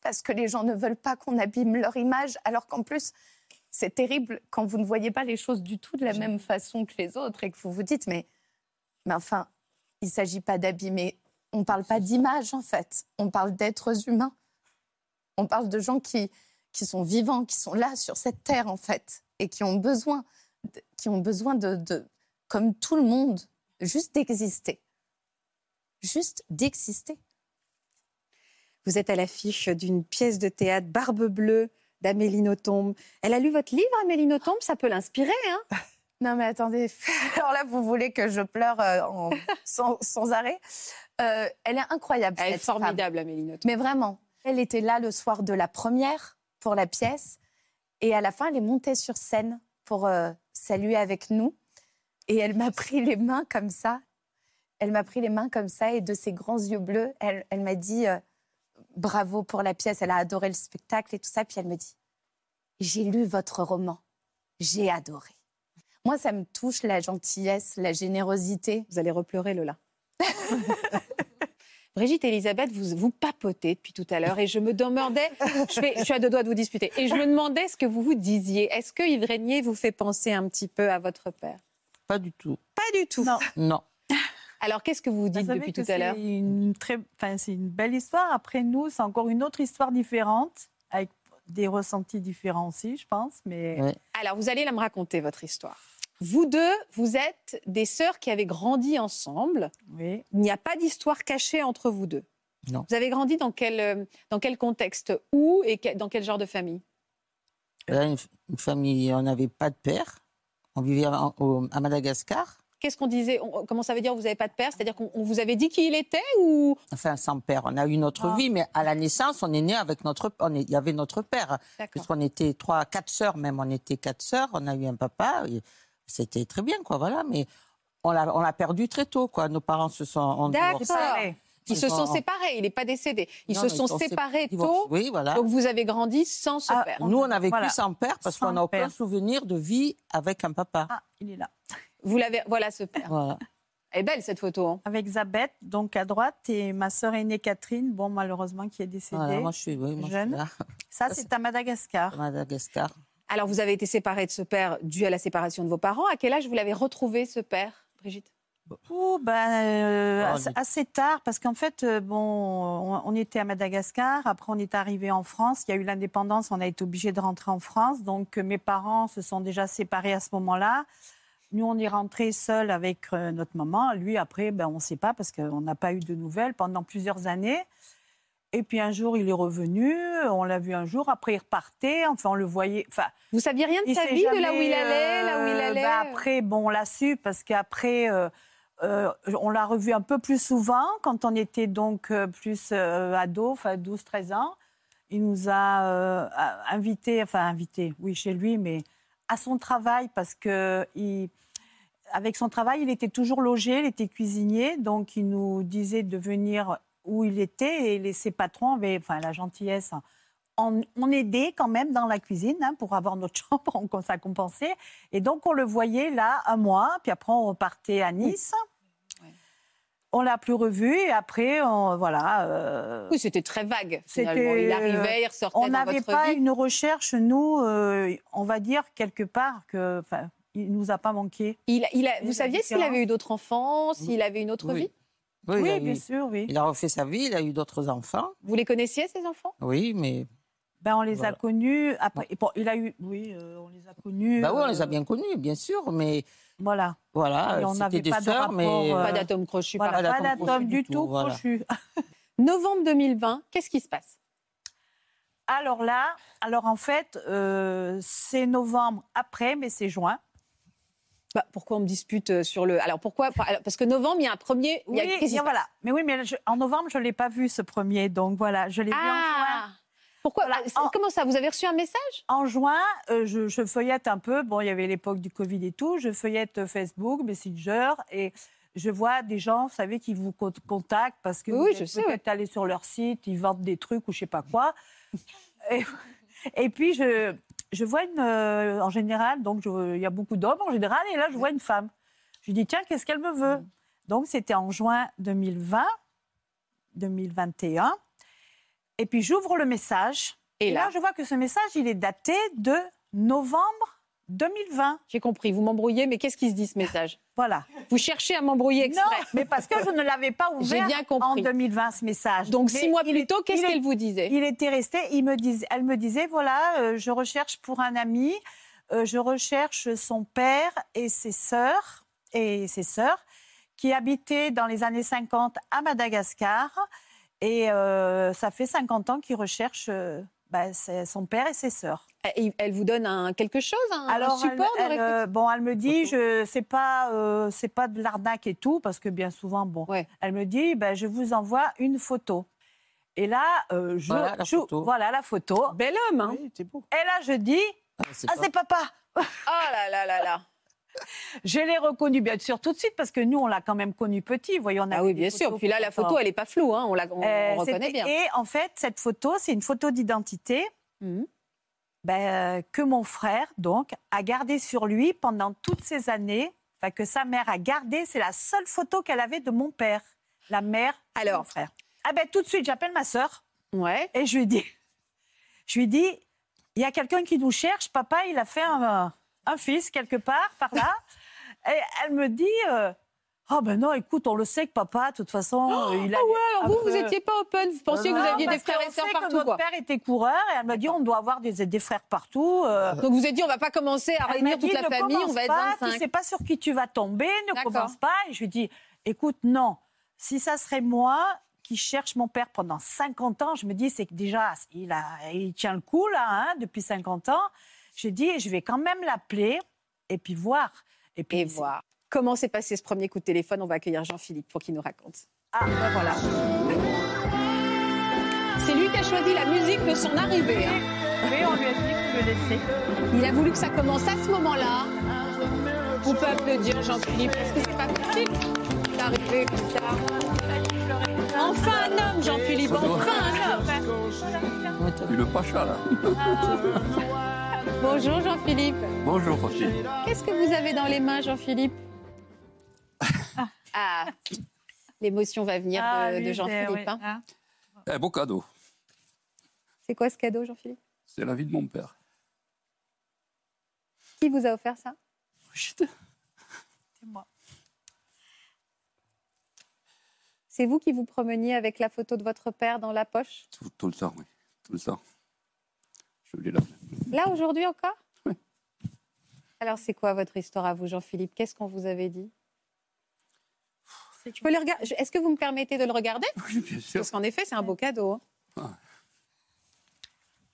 parce que les gens ne veulent pas qu'on abîme leur image, alors qu'en plus c'est terrible quand vous ne voyez pas les choses du tout de la même façon que les autres et que vous vous dites mais mais enfin il s'agit pas d'abîmer, on parle pas d'image en fait, on parle d'êtres humains, on parle de gens qui qui sont vivants, qui sont là sur cette terre en fait et qui ont besoin de- qui ont besoin de, de comme tout le monde juste d'exister. Juste d'exister. Vous êtes à l'affiche d'une pièce de théâtre Barbe Bleue d'Amélie Nothomb. Elle a lu votre livre, Amélie Nothomb? Ça peut l'inspirer, hein? Non mais attendez, alors là vous voulez que je pleure euh, en- sans, sans arrêt Euh, Elle est incroyable Elle est femme. formidable, Amélie Nothomb. Mais vraiment, elle était là le soir de la première pour la pièce et à la fin elle est montée sur scène pour euh, saluer avec nous et elle m'a pris les mains comme ça. Elle m'a pris les mains comme ça et de ses grands yeux bleus, elle, elle m'a dit euh, bravo pour la pièce, elle a adoré le spectacle et tout ça. Puis elle me dit j'ai lu votre roman, j'ai adoré. Moi, ça me touche la gentillesse, la générosité. Vous allez repleurer, Lola. Brigitte et Elisabeth, vous, vous papotez depuis tout à l'heure et je me demandais, je, fais- je suis à deux doigts de vous disputer, et je me demandais ce que vous vous disiez. Est-ce que Yves Régnier vous fait penser un petit peu à votre père? Pas du tout. Pas du tout. Non. Non. Alors qu'est-ce que vous vous Vous dites depuis tout à l'heure? C'est une, très... enfin, c'est une belle histoire. Après nous, c'est encore une autre histoire différente, avec des ressentis différents aussi, je pense. Mais Ouais. Alors, vous allez là me raconter votre histoire. Vous deux, vous êtes des sœurs qui avez grandi ensemble. oui, Il n'y a pas d'histoire cachée entre vous deux. Non. Vous avez grandi dans quel, euh, dans quel contexte Où et que- dans quel genre de famille Là, une, une famille, on n'avait pas de père. On vivait en- au- à Madagascar. Qu'est-ce qu'on disait On- Comment ça veut dire vous n'avez pas de père? C'est-à-dire qu'on on vous avait dit qui il était ou Enfin, sans père. On a eu notre Ah. vie, mais à la naissance, on est né avec notre. Il y avait notre père. Puisqu'on était trois, quatre sœurs même. On était quatre sœurs. On a eu un papa. et C'était très bien, quoi. Voilà. Mais on l'a, on l'a perdu très tôt, quoi. Nos parents se sont en D'accord. divorcés. Ils se sont séparés. Il n'est pas décédé. Ils Non, se sont ils sont sé- séparés tôt. Oui, voilà. Donc vous avez grandi sans ce Ah, père. Nous, on a vécu Voilà. sans père parce qu'on n'a aucun souvenir de vie avec un papa. ah, il est là. Vous l'avez. Voilà ce père. Voilà. Elle est belle cette photo. hein. Avec Zabeth, donc à droite, et ma sœur aînée Catherine, bon, malheureusement, qui est décédée. Voilà, moi, je suis, oui, moi, je suis Jeune. là, Ça, c'est à Madagascar. à Madagascar. Alors vous avez été séparés de ce père dû à la séparation de vos parents. À quel âge vous l'avez retrouvé ce père, Brigitte? Ouh, ben, euh, assez, tard, parce qu'en fait, euh, bon, on, on était à Madagascar, après on est arrivé en France, il y a eu l'indépendance, on a été obligé de rentrer en France, donc euh, mes parents se sont déjà séparés à ce moment-là. Nous, on est rentrés seuls avec notre maman. Lui, après, ben, on ne sait pas, parce qu'on n'a pas eu de nouvelles pendant plusieurs années. Et puis un jour, il est revenu, on l'a vu un jour, après il repartait, enfin on le voyait. Enfin, Vous saviez rien de sa vie, de là où il allait, là où il euh, allait bah, Après, bon, on l'a su parce qu'après, euh, euh, on l'a revu un peu plus souvent quand on était donc euh, plus euh, ado, enfin 12-13 ans. Il nous a euh, invités, enfin invités, oui, chez lui, mais à son travail parce que il, avec son travail, il était toujours logé, il était cuisinier, donc il nous disait de venir où il était et les, ses patrons avaient, enfin la gentillesse, on, on aidait quand même dans la cuisine hein, pour avoir notre chambre, on, ça compensait. Et donc on le voyait là un mois, puis après on repartait à Nice. On l'a plus revu et après, on, voilà. euh, Oui, c'était très vague. Finalement. Il arrivait, il ressortait on n'avait pas vie. une recherche, nous, euh, on va dire quelque part que, enfin, il nous a pas manqué. Il, a- il a- la vous saviez s'il avait eu d'autres enfants, s'il avait une autre Oui. vie? Oui, bien eu- sûr, oui. il a refait sa vie, il a eu d'autres enfants. Vous les connaissiez, ces enfants? Oui, mais. Ben, on les Voilà. a connus après. bon, il a eu, oui, euh, on les a connus. Bah oui, on les a euh, bien connus, bien sûr, mais Voilà. voilà, Et on c'était n'avait des pas de sœurs, rapport, mais. euh, Pas d'atome crochu. Voilà, pas d'atome du du tout tout, voilà. crochu. Novembre 2020, qu'est-ce qui se passe? Alors là, alors en fait, euh, c'est novembre après, mais c'est juin. Bah, Pourquoi on me dispute euh, sur le. Alors pourquoi Parce que novembre, il y a un premier. il y a- Oui, qu'est-ce voilà. Mais oui, mais je- en novembre, je ne l'ai pas vu ce premier, donc voilà, je l'ai vu en juin. Ah Pourquoi Voilà, Ah, en- Comment ça Vous avez reçu un message? En juin, euh, je, je feuillette un peu. Bon, il y avait l'époque du Covid et tout. Je feuillette euh, Facebook, Messenger, et je vois des gens, vous savez, qui vous con- contactent parce que Oui, vous êtes peut-être allé sur leur site, ils vendent des trucs ou je sais pas quoi. et, et puis je, je vois une, euh, en général, donc il y a beaucoup d'hommes en général, et là je vois une femme. Je dis tiens, qu'est-ce qu'elle me veut? Donc c'était en juin 2020, 2021. Et puis j'ouvre le message. Et Et, là là, je vois que ce message, il est daté de novembre 2020. J'ai compris, vous m'embrouillez, mais qu'est-ce qui se dit ce message? Voilà. Vous cherchez à m'embrouiller Non, exprès mais parce que je ne l'avais pas ouvert bien en compris. 2020, ce message. Donc Mais six mois plus tôt, qu'est-ce qu'elle vous disait? Il était resté, il me disait, elle me disait, voilà, euh, je recherche pour un ami, euh, je recherche son père et ses sœurs, et ses sœurs, qui habitaient dans les années 50 à Madagascar. Et euh, ça fait 50 ans qu'il recherche euh, bah, c'est son père et ses sœurs. elle, elle vous donne un, quelque chose, un Alors, elle, support de elle, euh, bon, elle me dit, je c'est pas, euh, c'est pas de l'arnaque et tout, parce que bien souvent, bon, Ouais. elle me dit, ben, je vous envoie une photo. Et là, euh, je, Voilà la je- photo. voilà la photo. Bel homme, hein Oui, beau. Et là, je dis, Ah, c'est ah, c'est papa. Oh là là là là Je l'ai reconnu bien sûr tout de suite parce que nous, on l'a quand même connu petit. Voyons, on a Ah oui, bien sûr. Puis là, la photo, elle n'est pas floue, hein, on, la, on, Euh, on reconnaît bien. Et en fait, cette photo, c'est une photo d'identité Mhm. ben, que mon frère, donc, a gardée sur lui pendant toutes ces années. Enfin, que sa mère a gardée. C'est la seule photo qu'elle avait de mon père. La mère de Alors. mon frère. Ah ben, tout de suite, j'appelle ma sœur Ouais. et je lui dis, je lui dis, il y a quelqu'un qui nous cherche. Papa, il a fait un, un fils quelque part par là. et elle me dit, euh, oh ben non, écoute, on le sait que papa, de toute façon, euh, il a. Ah ouais, alors vous, vous n'étiez pas open. Vous pensiez que vous aviez des frères et sœurs sait que partout, Notre quoi. père était coureur et elle m'a dit on doit avoir des, des frères partout. euh. Donc vous avez dit, on va pas commencer à Elle réunir toute la famille, on va être pas, 25. Tu sais pas sur qui tu vas tomber, ne commence pas. Et je lui dis écoute, non, si ça serait moi qui cherche mon père pendant 50 ans, je me dis c'est que déjà il, a, il tient le coup là hein, depuis 50 ans. Je dis je vais quand même l'appeler et puis voir. Et puis Et voir. Comment s'est passé ce premier coup de téléphone? On va accueillir Jean-Philippe pour qu'il nous raconte. Ah ben voilà. C'est lui qui a choisi la musique de son arrivée. hein. Oui, on lui a dit de le laisser. Il a voulu que ça commence à ce moment-là. On peut applaudir Jean-Philippe parce que c'est pas facile d'arriver comme ça? Enfin un homme, Jean-Philippe, enfin un homme. Tu le pacha, là. Bonjour Jean-Philippe. Bonjour, Roger. Qu'est-ce que vous avez dans les mains, Jean-Philippe Ah, l'émotion va venir Ah, de, Jean-Philippe. oui, hein. Un beau cadeau. C'est quoi ce cadeau, Jean-Philippe? C'est la vie de mon père. Qui vous a offert ça? C'est moi. C'est vous qui vous promeniez avec la photo de votre père dans la poche? Tout, tout le temps, oui. Tout le temps. Je l'ai là. Là, aujourd'hui encore Alors, c'est quoi votre histoire à vous, Jean-Philippe? Qu'est-ce qu'on vous avait dit? Je peux le regarder Est-ce que vous me permettez de le regarder? Oui, bien sûr. Parce qu'en effet, c'est un beau cadeau. hein.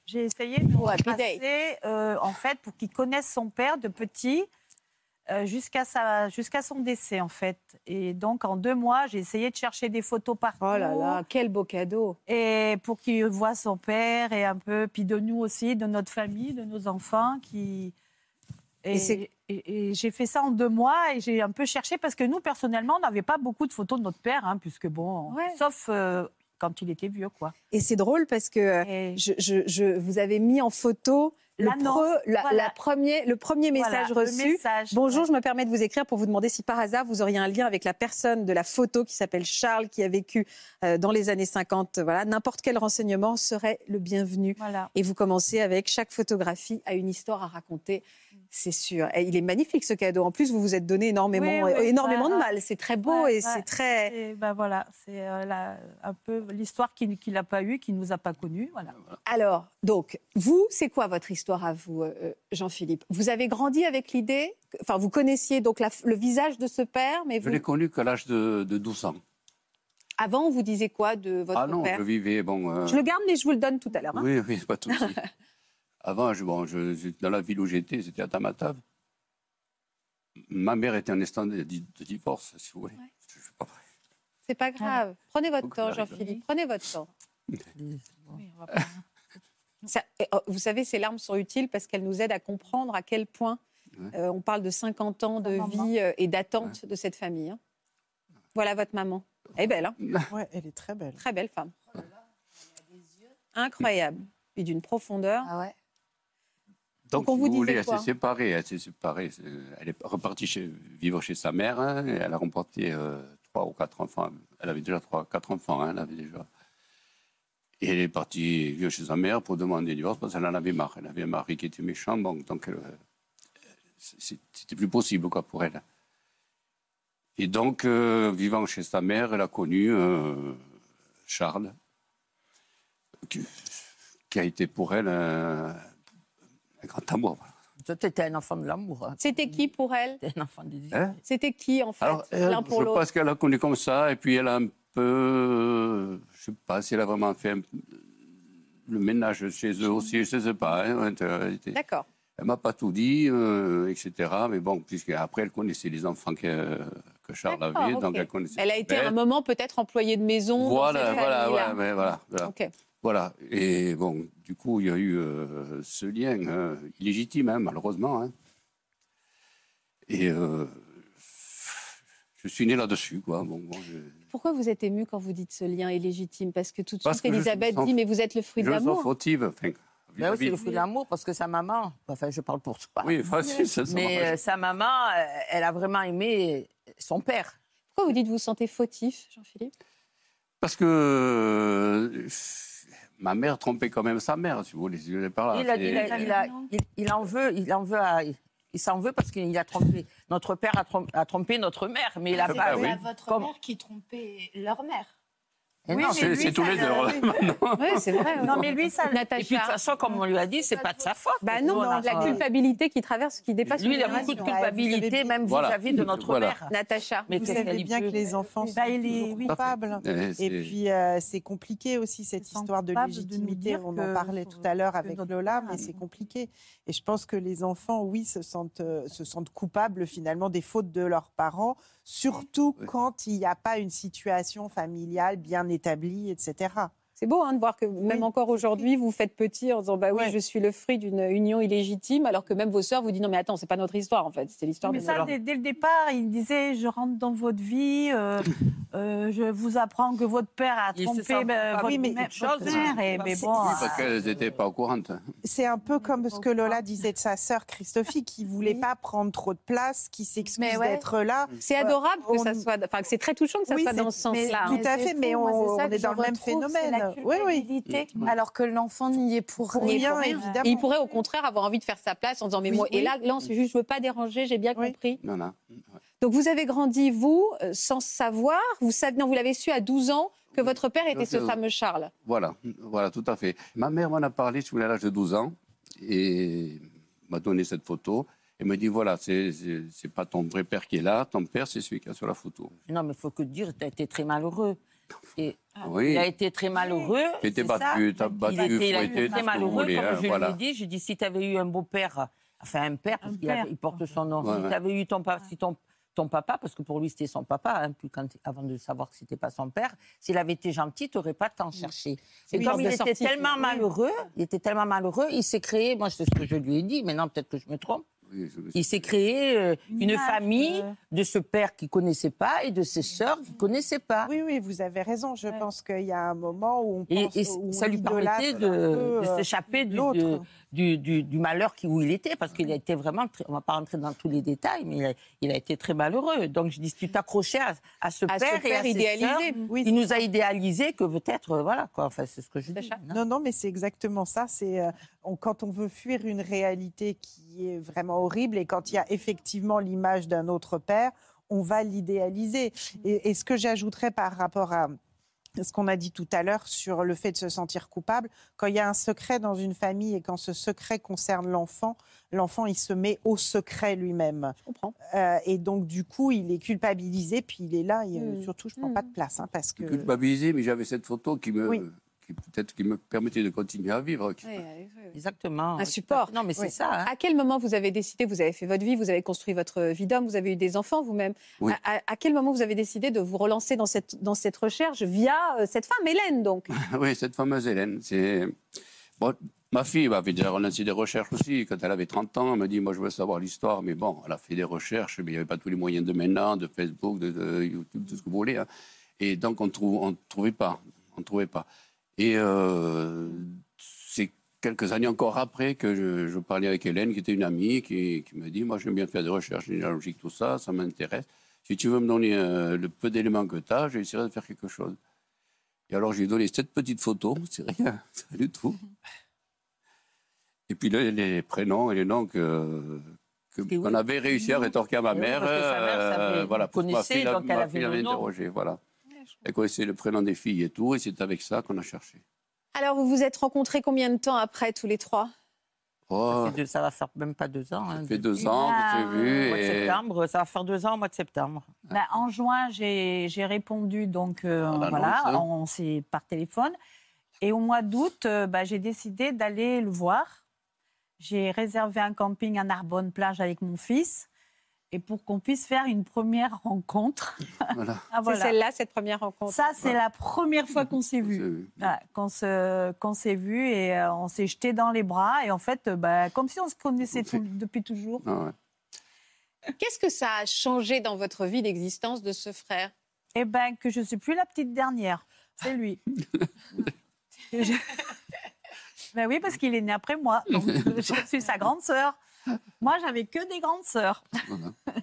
J'ai essayé de Happy retracer, euh, en fait, pour qu'il connaisse son père de petit euh, jusqu'à sa- jusqu'à son décès, en fait. Et donc, en deux mois, j'ai essayé de chercher des photos partout. Oh là là, quel beau cadeau Et pour qu'il voit son père et un peu, puis de nous aussi, de notre famille, de nos enfants, qui. Et Et, c'est- et- et j'ai fait ça en deux mois et j'ai un peu cherché parce que nous, personnellement, on n'avait pas beaucoup de photos de notre père, hein, puisque bon, Ouais. sauf euh, quand il était vieux, quoi. Et c'est drôle parce que euh, je, je- je- vous avez mis en photo le, L'annonce, pre- la, voilà. la premier, le premier message Voilà, reçu. message, Bonjour, ouais. je me permets de vous écrire pour vous demander si par hasard vous auriez un lien avec la personne de la photo qui s'appelle Charles, qui a vécu euh, dans les années 50. Voilà, n'importe quel renseignement serait le bienvenu. Voilà. Et vous commencez avec chaque photographie a une histoire à raconter, c'est sûr. Et il est magnifique ce cadeau. En plus, vous vous êtes donné énormément, Oui, oui, euh, énormément de mal. C'est très beau Ouais, et c'est très. Et ben voilà, c'est euh, un peu l'histoire qu'il n'a pas eue, qu'il nous a pas connue. Voilà. Alors, donc, vous, c'est quoi votre histoire à vous, euh, Jean-Philippe? Vous avez grandi avec l'idée, enfin, vous connaissiez donc la- le visage de ce père, mais Je vous, l'ai connu qu'à l'âge de, de 12 ans. avant, vous disiez quoi de votre ah non, père? je vivais, bon... euh, Je le garde, mais je vous le donne tout à l'heure. hein. Oui, oui, pas de souci. Avant, je, bon, je, dans la ville où j'étais, c'était à Tamatave. Ma mère était en instant de, di- de divorce, si vous voulez. Pas. C'est pas grave. Prenez votre Faut temps. Jean-Philippe. Prenez votre temps. Oui, on va pas- Ça- et, vous savez, ces larmes sont utiles parce qu'elles nous aident à comprendre à quel point Ouais. euh, on parle de 50 ans de vie euh, et d'attente de cette famille. hein. Voilà votre maman. Elle est belle, hein Ouais, elle est très belle. très belle femme. Incroyable. Et d'une profondeur. Ah ouais. Donc, on si vous vous voulez, elle s'est séparée. Elle s'est séparée. Elle est repartie chez- vivre chez sa mère. hein, et elle a remporté euh, trois ou quatre enfants. Elle avait déjà trois, quatre enfants. hein, elle avait déjà. Et elle est partie vivre chez sa mère pour demander le divorce parce qu'elle en avait marre. Elle avait un mari qui était méchant, bon, donc euh, c'était plus possible quoi, pour elle. Et donc, euh, vivant chez sa mère, elle a connu euh, Charles, qui, qui a été pour elle un, un grand amour. voilà. Toi, tu étais un enfant de l'amour. hein. C'était qui pour elle? Un enfant Hein? C'était qui en fait Alors, elle, pour je pense qu'elle a connu comme ça, et puis elle a un peu, je sais pas si elle a vraiment fait un- le ménage chez eux aussi, je sais pas. hein, D'accord. elle m'a pas tout dit, euh, etc. Mais bon, puisque après elle connaissait les enfants que, que Charles avait, donc elle connaissait. Elle a été un moment peut-être employée de maison. dans Voilà, cette voilà, ouais, mais voilà. Voilà. Et bon, du coup, il y a eu euh, ce lien euh, illégitime, hein, malheureusement. hein. Et euh, je suis né là-dessus, quoi. Bon, bon, je, Pourquoi vous êtes ému quand vous dites ce lien est légitime Parce que tout de Parce suite, que je Elisabeth sens- dit mais vous êtes le fruit je de me sens l'amour. fautive. Enfin, Ben oui, c'est le fruit de l'amour parce que sa maman, enfin je parle pour toi, Oui, facile, ça, ça mais euh, sa maman, elle a vraiment aimé son père. Pourquoi vous dites vous vous sentez fautif, Jean-Philippe? Parce que euh, ma mère trompait quand même sa mère, si vous voulez. si par là. il, a- C'est- il a- il a- il- il en veut, il en veut à- il s'en veut parce qu'il a trompé. Notre père a trompé, a trompé notre mère, mais il a Ah pas. bah oui. votre Comme- mère qui trompait leur mère. Et Oui, non, C'est tous les deux. le- maintenant. Oui, c'est vrai. Non, mais lui, ça. Et puis de toute façon, comme on lui a dit, c'est pas de sa faute. Bah non, Nous, on a- la culpabilité qui traverse, qui dépasse Lui, une il a beaucoup de culpabilité, même Voilà. vis-à-vis de notre Voilà. mère. Natacha. Mais Vous savez bien peut- que les enfants Bah, sont est- oui. coupables. Eh, Et puis, euh, c'est compliqué aussi, cette histoire de légitimité. dire On en parlait tout à l'heure avec Lola, mais c'est compliqué. Et je pense que les enfants, oui, se sentent, euh, se sentent coupables finalement des fautes de leurs parents, surtout quand il n'y a pas une situation familiale bien établie, etc. C'est beau hein, de voir que même Oui. encore aujourd'hui, vous faites petit en disant bah oui, Ouais. je suis le fruit d'une union illégitime, alors que même vos sœurs vous disent non mais attends, c'est pas notre histoire en fait, c'est l'histoire de Mais ça, dès, dès le départ, il disait je rentre dans votre vie, euh, euh, je vous apprends que votre père a Il trompé sent ben, pas- votre, oui, mais mère- chose, votre mère. Et, mais bon, parce euh, qu'elles n'étaient pas au courant. C'est un peu comme ce que Lola disait de sa sœur Christophie, qui voulait pas prendre trop de place, qui s'excuse ouais. d'être là. C'est adorable que ça soit, enfin c'est très touchant que ça Oui, soit dans ce sens-là. Tout hein. à fait, mais on- on est dans le même phénomène. Oui, oui. Alors que l'enfant n'y est pour Pour rien. rien, Et évidemment. il pourrait au contraire avoir envie de faire sa place en disant mais Oui, moi et là, là c'est juste je veux pas déranger, j'ai bien Oui. compris. Non, non. Donc vous avez grandi, vous, euh, sans savoir, vous savez, non, vous l'avez su à 12 ans que votre père était ce fameux Charles. Voilà, voilà, tout à fait. Ma mère m'en a parlé, je voulais à l'âge de 12 ans, et m'a donné cette photo. Et me dit voilà, c'est c'est- c'est pas ton vrai père qui est là, ton père, c'est celui qui est sur la photo. Non, mais il faut que dire, tu as été très malheureux. Et Oui. Il a été très malheureux. C'est ça battu, Il battu, a été, il a été très malheureux, voulez, comme hein, je voilà. lui ai dit. Je dis, si tu avais eu un beau-père, enfin un père, parce qu'il il porte son nom, Ouais, si tu avais eu ton, pa- si ton, ton papa, parce que pour lui c'était son papa, hein, puis quand, avant de savoir que c'était pas son père, s'il avait été gentil, tu n'aurais pas tant cherché. Et comme il était tellement malheureux, il était tellement malheureux, il s'est créé, moi c'est ce que je lui ai dit, maintenant peut-être que je me trompe, Il s'est créé euh, Une famille euh. de ce père qu'il connaissait pas et de ses sœurs qu'il connaissait pas. Oui, oui, vous avez raison. Je Ouais. pense qu'il y a un moment où on Et, pense, et où on ça lui permettait de, de euh, s'échapper du, l'autre. de- du, du- du malheur qui, où il était, parce qu'il a été vraiment, très- on ne va pas rentrer dans tous les détails, mais il a, il a été très malheureux. Donc je dis, tu t'accrochais à, à ce À ce père et père à ses idéalisé. Oui, il nous a idéalisé que peut-être, voilà quoi, enfin c'est ce que je dis. Non? Non, non, mais c'est exactement ça. C'est euh, on- quand on veut fuir une réalité qui est vraiment horrible et quand il y a effectivement l'image d'un autre père, on va l'idéaliser. Et, et ce que j'ajouterais par rapport à ce qu'on a dit tout à l'heure sur le fait de se sentir coupable, quand il y a un secret dans une famille et quand ce secret concerne l'enfant, l'enfant il se met au secret lui-même. Je comprends. Euh, et donc du coup il est culpabilisé puis il est là. Et, Mm. surtout je prends Mm. pas de place hein, parce que culpabilisé, mais j'avais cette photo qui me, Oui. Qui peut-être qui me permettait de continuer à vivre. qui- Oui, oui, oui. Exactement. Un support. Non, mais c'est Oui. ça. hein. À quel moment vous avez décidé, vous avez fait votre vie, vous avez construit votre vie d'homme, vous avez eu des enfants vous-même. Oui. À, quel moment vous avez décidé de vous relancer dans cette, dans cette recherche via euh, cette femme, Hélène donc? Oui, cette fameuse Hélène. C'est bon, ma fille avait déjà relancé des recherches aussi. Quand elle avait 30 ans, elle me dit Moi, je veux savoir l'histoire. Mais bon, elle a fait des recherches, mais il n'y avait pas tous les moyens de maintenant, de Facebook, de, de YouTube, tout ce que vous voulez. hein. Et donc, on ne trouvait pas. On ne trouvait pas. Et euh, c'est quelques années encore après que je, je parlais avec Hélène, qui était une amie, qui, qui me dit Moi, j'aime bien faire des recherches généalogiques, tout ça, ça m'intéresse. Si tu veux me donner euh, le peu d'éléments que tu as, j'essaierai de faire quelque chose. Et alors, j'ai donné cette petite photo, c'est rien, c'est du tout. Et puis là, les prénoms et les noms que, oui. qu'on avait réussi à rétorquer à ma Et oui, mère. parce que sa mère euh, voilà, connaissait, donc elle avait interrogé, voilà. Elle connaissait le prénom des filles et tout, et c'est avec ça qu'on a cherché. Alors vous vous êtes rencontrés combien de temps après tous les trois? Oh, Ça, fait deux- ça va faire même pas deux ans. hein, ça fait depuis deux ans que Ah, j'ai le vu. mois de Et... septembre. Ça va faire deux ans au mois de septembre. Ben, en juin, j'ai j'ai répondu, donc euh, voilà, hein. on s'est par téléphone. Et au mois d'août, euh, ben, j'ai décidé d'aller le voir. J'ai réservé un camping à Narbonne-Plage avec mon fils. Et pour qu'on puisse faire une première rencontre. Voilà. Ah, voilà. C'est celle-là, cette première rencontre. Ça, c'est la première fois qu'on s'est vu. Voilà, qu'on se- qu'on s'est vu et euh, on s'est jeté dans les bras. Et en fait, euh, ben, comme si on se connaissait tout- depuis toujours. Ah ouais. Qu'est-ce que ça a changé dans votre vie d'existence de ce frère? Eh ben, que je ne suis plus la petite dernière. C'est lui. Je- Ben oui, parce qu'il est né après moi. Donc, je suis sa grande sœur. Moi, j'avais que des grandes sœurs. Voilà.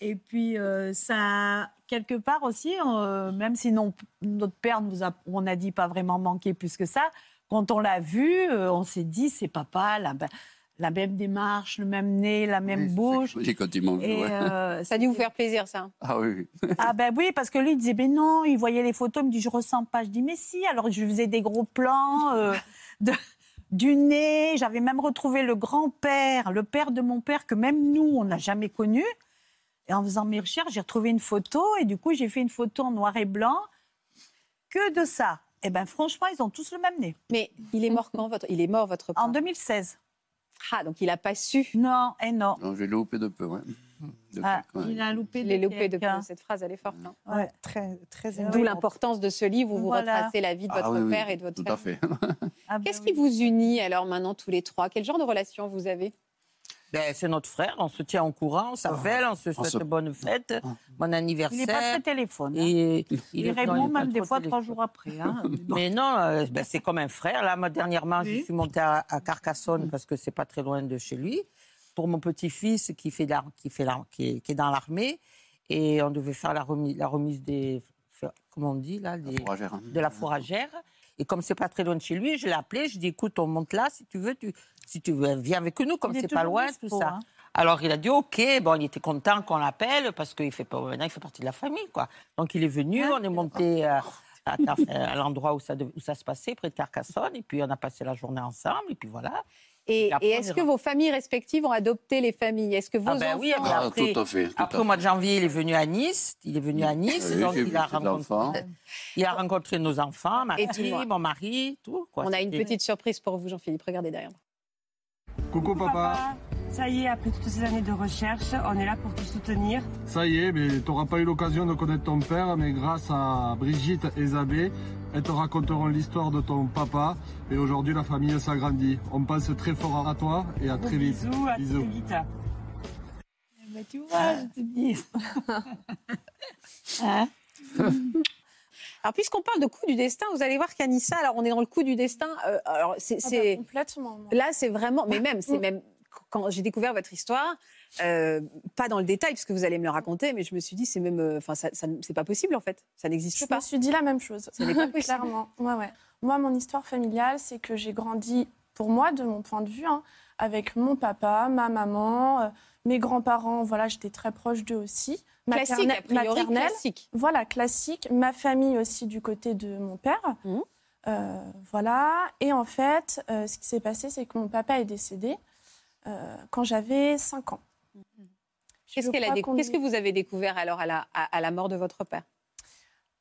Et puis, euh, ça, quelque part aussi, euh, même si non, notre père nous a, on a dit pas vraiment manqué plus que ça, quand on l'a vu, euh, on s'est dit, c'est papa, la, la même démarche, le même nez, la même Oui, c'est bouche. j'ai quand Et, ouais. euh, Ça a dû vous faire plaisir, ça Ah oui, oui. ah ben oui, parce que lui, il disait, ben non, il voyait les photos, il me dit, je ressens pas. Je dis, mais si. Alors je lui faisais des gros plans euh, de- du nez. J'avais même retrouvé le grand-père, le père de mon père, que même nous, on n'a jamais connu. Et en faisant mes recherches, j'ai retrouvé une photo. Et du coup, j'ai fait une photo en noir et blanc que de ça. Et ben franchement, ils ont tous le même nez. Mais il est mort quand votre Il est mort votre père En 2016. Ah, donc il n'a pas su. Non, et non. Non, j'ai loupé de peu, ouais. De Ah, peu, ouais. il a loupé. Il de loupé de quelqu'un. cette phrase, elle est forte. hein. Ouais, très, très D'où l'importance de ce livre où vous Voilà. retracez la vie de votre Ah oui, oui, père et de votre Tout à famille. fait. Ah ben Qu'est-ce qui vous unit alors maintenant tous les trois? Quel genre de relation vous avez? Ben, c'est notre frère, on se tient au courant, on s'appelle, on se souhaite se- bonne fête, bon anniversaire. Il n'est pas très téléphone. hein. Et Il, est- non, répond même des fois téléphone. trois jours après. hein. Mais non, euh, ben, c'est comme un frère. Là, moi, dernièrement, je Oui. suis montée à, à Carcassonne parce que c'est pas très loin de chez lui pour mon petit-fils qui fait la- qui fait la- qui est, qui est dans l'armée et on devait faire la remise, la remise des comment on dit là des- hein. de la fourragère. Et comme c'est pas très loin de chez lui, je l'ai appelé, je dis écoute, on monte là si tu veux, tu, si tu veux, viens avec nous, comme c'est pas loin, dispo, tout ça. hein. Alors il a dit OK, bon, il était content qu'on l'appelle parce qu'il fait pas, maintenant il fait partie de la famille, quoi. Donc il est venu, on est monté euh, à, à l'endroit où ça, où ça se passait, près de Carcassonne, et puis on a passé la journée ensemble, et puis voilà. Et, est-ce est que vos familles respectives ont adopté les familles? Est-ce que vos Ah ben oui, enfants... après, Ah, après- tout à fait, tout après, au mois de janvier, il est venu à Nice. Il est venu à Nice, Oui, donc il a, rencontré, il a rencontré nos enfants, ma Et fille, mon mari, tout. Quoi. On a une petite surprise pour vous, Jean-Philippe. Regardez derrière moi. Coucou papa. Ça y est, après toutes ces années de recherche, on est là pour te soutenir. Ça y est, mais tu n'auras pas eu l'occasion de connaître ton père, mais grâce à Brigitte et Isabelle, elles te raconteront l'histoire de ton papa. Et aujourd'hui, la famille s'agrandit. On pense très fort à toi et à très vite. Bisous, à très vite. Mais tu vois, je te dis. Hein Alors, puisqu'on parle de coup du destin, vous allez voir qu'Anissa, alors on est dans le coup du destin. euh, alors, c'est, Ah bah, c'est- complètement. là, c'est vraiment. Mais même, c'est même quand j'ai découvert votre histoire, euh, pas dans le détail, puisque vous allez me le raconter, mais je me suis dit, c'est même. euh, Enfin, ça, ça- c'est pas possible en fait. Ça n'existe Je pas. me suis dit la même chose. Ce n'est pas possible. Clairement. Ouais, ouais. Moi, mon histoire familiale, c'est que j'ai grandi, pour moi, de mon point de vue, hein, avec mon papa, ma maman, euh, mes grands-parents. Voilà, j'étais très proche d'eux aussi. Classique, Maternelle- a priori, maternelle. classique. Voilà, classique. Ma famille aussi du côté de mon père. Euh, voilà. Et en fait, euh, ce qui s'est passé, c'est que mon papa est décédé quand j'avais 5 ans. Qu'est-ce, qu'elle a que vous avez découvert alors à la, à, à la mort de votre père?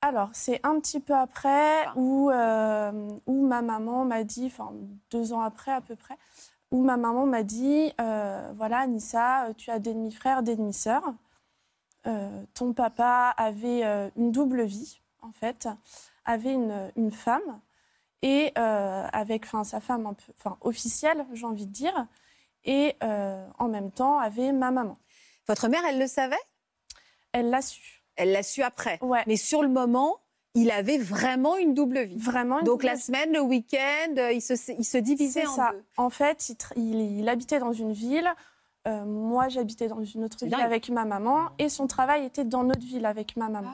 Alors, c'est un petit peu après où, euh, où ma maman m'a dit, enfin deux ans après à peu près, où ma maman m'a dit, euh, voilà, Nissa, tu as des demi-frères, des demi-sœurs. Euh, ton papa avait euh, une double vie, en fait, avait une, une femme, et euh, avec sa femme un peu officielle, j'ai envie de dire, et euh, en même temps avait ma maman. Votre mère, elle le savait? Elle l'a su. Elle l'a su après. Ouais. Mais sur le moment, il avait vraiment une double vie. Vraiment. une Donc double la vie. semaine, le week-end, euh, il se, il se divisait C'est en ça. deux. En fait, il, il- il habitait dans une ville. euh, moi, j'habitais dans une autre ville avec ma maman. Et son travail était dans notre ville avec ma maman.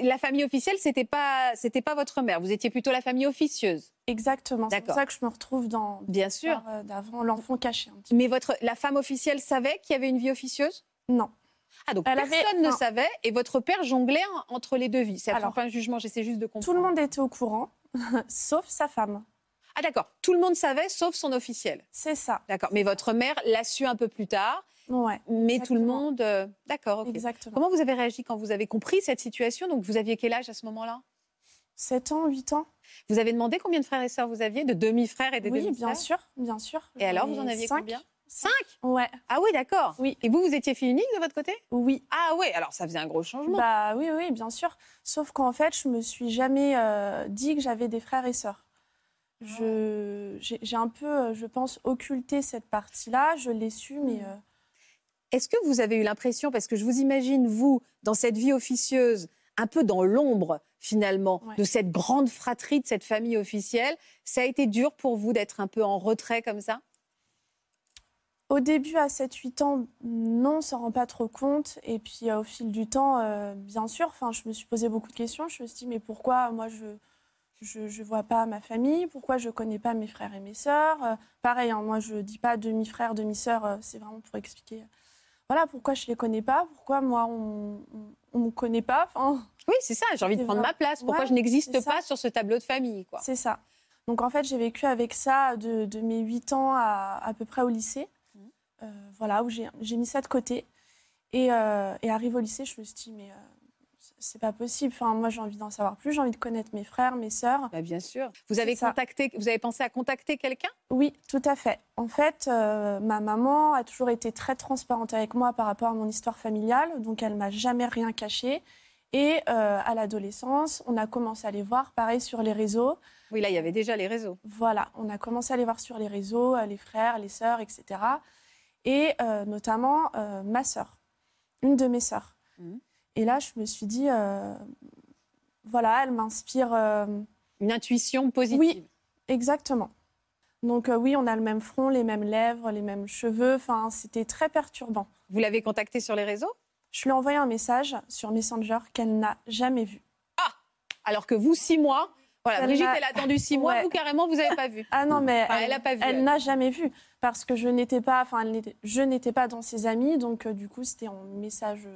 La famille officielle, c'était pas, c'était pas votre mère. Vous étiez plutôt la famille officieuse. Exactement. C'est pour ça que je me retrouve dans Bien sûr. euh, d'avant l'enfant caché. un petit Mais votre, la femme officielle savait qu'il y avait une vie officieuse? Non. Ah donc Elle avait- personne ne savait et votre père jonglait en- entre les deux vies. C'est pas un jugement, j'essaie juste de comprendre. Tout le monde était au courant, sauf sa femme. Ah d'accord, tout le monde savait sauf son officiel. C'est ça. D'accord, mais votre mère l'a su un peu plus tard. Ouais. Mais tout le monde, euh, d'accord. ok. Exactement. Comment vous avez réagi quand vous avez compris cette situation? Donc vous aviez quel âge à ce moment-là? 7 ans, 8 ans Vous avez demandé combien de frères et sœurs vous aviez, de demi-frères et des Oui, demi-frères? bien sûr, bien sûr. Et alors, vous en aviez cinq. combien? Cinq? Ouais. Ah oui, d'accord. Oui. Et vous, vous étiez fille unique de votre côté? Oui. Ah oui, alors ça faisait un gros changement. Bah oui, oui, bien sûr. Sauf qu'en fait, je me suis jamais euh, dit que j'avais des frères et sœurs. Je, j'ai, un peu, euh, je pense, occulté cette partie-là. Je l'ai su, mais euh, Est-ce que vous avez eu l'impression, parce que je vous imagine, vous, dans cette vie officieuse, un peu dans l'ombre, finalement, Ouais. de cette grande fratrie, de cette famille officielle, ça a été dur pour vous d'être un peu en retrait comme ça? Au début, à 7-8 ans, non, on s'en rend pas trop compte. Et puis, euh, au fil du temps, euh, bien sûr, je me suis posé beaucoup de questions. Je me suis dit, mais pourquoi moi, je je, je vois pas ma famille? Pourquoi je connais pas mes frères et mes sœurs? Euh, Pareil, hein, moi, je dis pas demi-frère, demi-sœur, euh, c'est vraiment pour expliquer. Voilà, pourquoi je les connais pas Pourquoi moi, on, on, on me connaît pas enfin, Oui, c'est ça, j'ai envie de prendre vrai. ma place. Pourquoi Ouais, je n'existe pas sur ce tableau de famille. C'est ça. Donc en fait, j'ai vécu avec ça de, de mes 8 ans à à peu près au lycée. Mmh. Euh, voilà, où j'ai mis ça de côté. Et, euh, et arrivé au lycée, je me suis dit, mais euh, c'est pas possible. Enfin, moi, j'ai envie d'en savoir plus. J'ai envie de connaître mes frères, mes sœurs. Bah, bien sûr. Vous avez, contacté, vous avez pensé à contacter quelqu'un? Oui, tout à fait. En fait, euh, ma maman a toujours été très transparente avec moi par rapport à mon histoire familiale, donc elle m'a jamais rien caché. Et euh, à l'adolescence, on a commencé à les voir, pareil, sur les réseaux. Oui, là, il y avait déjà les réseaux. Voilà, on a commencé à les voir sur les réseaux, euh, les frères, les sœurs, etc. Et euh, notamment ma sœur, une de mes sœurs. Mhm. Et là, je me suis dit, euh, voilà, elle m'inspire. euh, Une intuition positive. Oui, exactement. Donc euh, oui, on a le même front, les mêmes lèvres, les mêmes cheveux. Enfin, c'était très perturbant. Vous l'avez contactée sur les réseaux? Je lui ai envoyé un message sur Messenger qu'elle n'a jamais vu. Alors que vous, six mois, Voilà, Elle Brigitte, n'a- elle a attendu six mois, Ouais. vous carrément, vous n'avez pas vu. Ah non, mais Enfin, elle a pas vu, Elle elle. n'a jamais vu parce que je n'étais pas, enfin, je n'étais pas dans ses amis, donc euh, du coup, c'était en message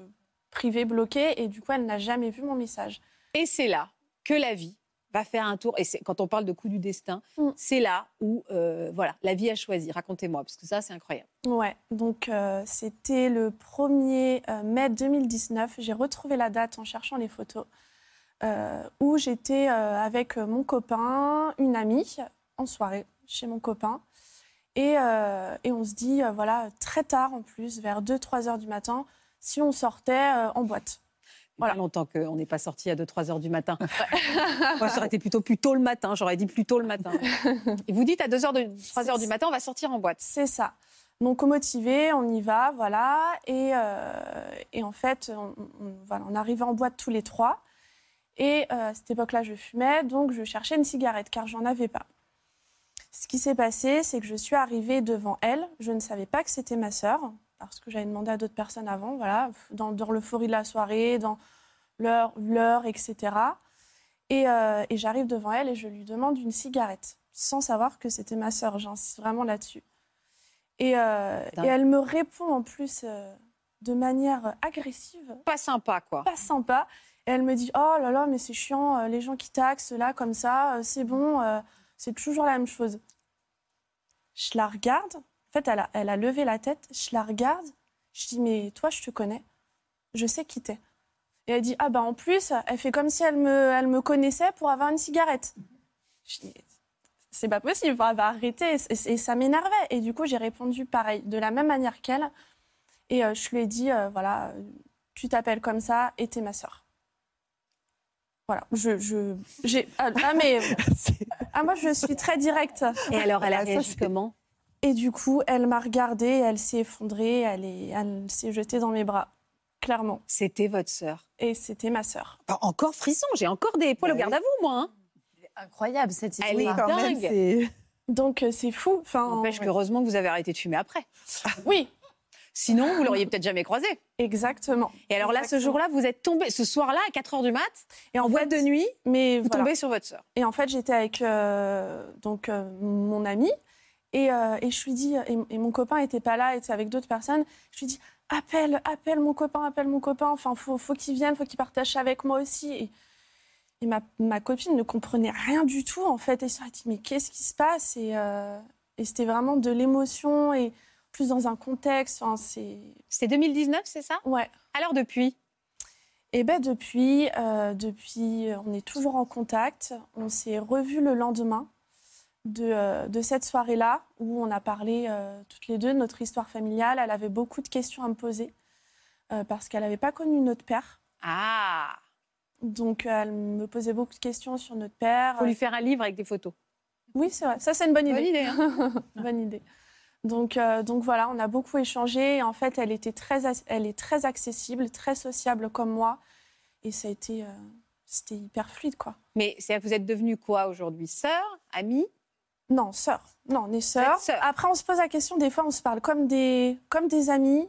privé bloqué et du coup, elle n'a jamais vu mon message. Et c'est là que la vie va faire un tour. Et quand on parle de coup du destin, Mm. c'est là où euh, voilà, la vie a choisi. Racontez-moi, parce que ça, c'est incroyable. Ouais, donc euh, c'était le 1er euh, mai 2019. J'ai retrouvé la date en cherchant les photos euh, où j'étais avec mon copain, une amie, en soirée chez mon copain. Et, et on se dit, voilà, très tard en plus, vers 2-3 heures du matin, si on sortait euh, en boîte. Voilà. longtemps qu'on n'est pas sorti à 2-3 heures du matin. Moi, ça aurait été plutôt plus tôt le matin. J'aurais dit plus tôt le matin. Et vous dites à 2 heures de, 3 heures du matin, on va sortir en boîte. C'est ça. Donc motivé, on y va, voilà. Et, euh, et en fait, on, on- voilà, on arrivait en boîte tous les trois. Et euh, à cette époque-là, je fumais, donc je cherchais une cigarette car j'en avais pas. Ce qui s'est passé, c'est que je suis arrivée devant elle. Je ne savais pas que c'était ma sœur parce que j'avais demandé à d'autres personnes avant, voilà, dans, dans l'euphorie de la soirée, dans l'heure, etc. Et, euh, et j'arrive devant elle et je lui demande une cigarette, sans savoir que c'était ma sœur. J'insiste vraiment là-dessus. Et, euh, et elle me répond en plus euh, de manière agressive. Pas sympa, quoi. Pas sympa. Et elle me dit Oh là là, mais c'est chiant, les gens qui taxent là, comme ça, c'est bon, c'est toujours la même chose. Je la regarde. En fait, elle a, elle a levé la tête. Je la regarde. Je dis Mais toi, je te connais. Je sais qui t'es. Et elle dit Ah, bah en plus, elle fait comme si elle me, elle me connaissait pour avoir une cigarette. Je dis c'est pas possible, elle va arrêter. Et, et ça m'énervait. Et du coup, j'ai répondu pareil, de la même manière qu'elle. Et euh, je lui ai dit, euh, voilà, euh, tu t'appelles comme ça et t'es ma sœur. Voilà, je, je, j'ai, ah, ah, mais, ah, moi je suis très directe. Et alors, elle a Ah, réagi comment? Et du coup, elle m'a regardée, elle s'est effondrée, elle, est, elle s'est jetée dans mes bras, clairement. C'était votre sœur. Et c'était ma sœur. Bah, encore frisson, j'ai encore des poils au garde à vous, moi. hein. Incroyable cette histoire. Elle est quand même, dingue. c'est- Donc euh, c'est fou. Enfin, N'empêche ouais. qu'heureusement que vous avez arrêté de fumer après. Oui, Sinon, vous l'auriez peut-être jamais croisé. exactement. Et alors là, ce jour-là, vous êtes tombé, ce soir-là, à 4 h du mat, Et en en boîte fait, de nuit, mais vous voilà. tombez sur votre sœur. Et en fait, j'étais avec euh, donc euh, mon ami et, euh, et je lui dis et, et mon copain était pas là, était avec d'autres personnes. Je lui dis appelle, appelle mon copain, appelle mon copain. Enfin, faut, faut qu'il vienne, faut qu'il partage avec moi aussi. Et, et ma, ma copine ne comprenait rien du tout en fait. Et elle s'est dit mais qu'est-ce qui se passe? Et, euh, et c'était vraiment de l'émotion et plus dans un contexte. Enfin, c'est C'était 2019, c'est ça? Ouais. Alors depuis? Et ben depuis, euh, depuis, on est toujours en contact. On s'est revus le lendemain de, euh, de cette soirée-là où on a parlé euh, toutes les deux de notre histoire familiale. Elle avait beaucoup de questions à me poser euh, parce qu'elle n'avait pas connu notre père. Ah Donc elle me posait beaucoup de questions sur notre père. faut lui faire un livre avec des photos. Oui, c'est vrai. Ça, c'est une bonne idée. Bonne idée, hein. Bonne idée. Donc, euh, donc voilà, on a beaucoup échangé. En fait, elle, était très, elle est très accessible, très sociable comme moi. Et ça a été, euh, c'était hyper fluide, quoi. Mais que vous êtes devenue quoi aujourd'hui? Sœur? Amie? Non, sœur. Non, on est sœurs. sœurs. Après, on se pose la question, des fois, on se parle comme des, comme des amis.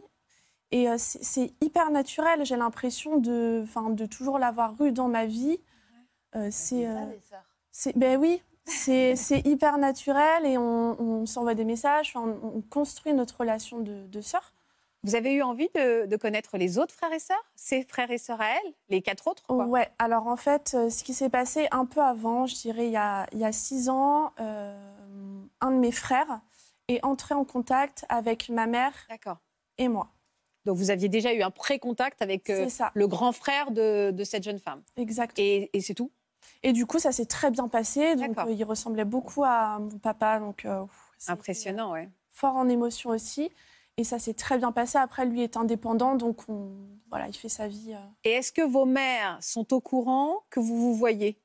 Et euh, c'est hyper naturel. J'ai l'impression de, de toujours l'avoir eu dans ma vie. Euh, c'est, euh, ben oui, c'est hyper naturel et on, on s'envoie des messages. On, on construit notre relation de, de sœur. Vous avez eu envie de, de connaître les autres frères et sœurs Ses frères et sœurs à elle Les quatre autres quoi? Ouais, alors en fait, euh, ce qui s'est passé un peu avant, je dirais il y a, il y a six ans, euh, un de mes frères est entré en contact avec ma mère et moi. Donc vous aviez déjà eu un pré-contact avec euh, le grand frère de, de cette jeune femme? Exact. Et, et c'est tout? Et du coup, ça s'est très bien passé. Donc, euh, il ressemblait beaucoup à mon papa. Donc, Impressionnant, ouais. Fort en émotion aussi. Et ça s'est très bien passé. Après, lui est indépendant. Donc, on, voilà, il fait sa vie. euh. Et est-ce que vos mères sont au courant que vous vous voyez?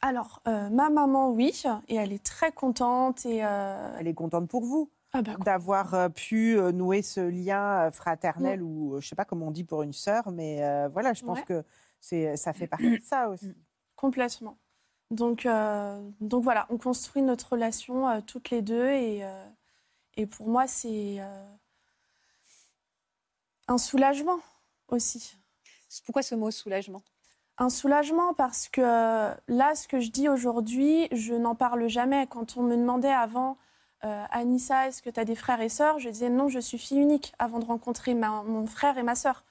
Alors, euh, ma maman, oui. Et elle est très contente. Et, euh, Elle est contente pour vous ah bah, d'avoir euh, pu nouer ce lien fraternel ou je sais pas comment on dit pour une sœur, mais euh, voilà, je pense Ouais. que c'est ça fait partie de ça aussi. Complètement. Donc, euh, donc voilà, on construit notre relation euh, toutes les deux. Et, euh, et pour moi, c'est euh, un soulagement aussi. Pourquoi ce mot soulagement? Un soulagement parce que euh, là, ce que je dis aujourd'hui, je n'en parle jamais. Quand on me demandait avant, euh, Anissa, est-ce que tu as des frères et sœurs? Je disais non, je suis fille unique avant de rencontrer ma- mon frère et ma sœur.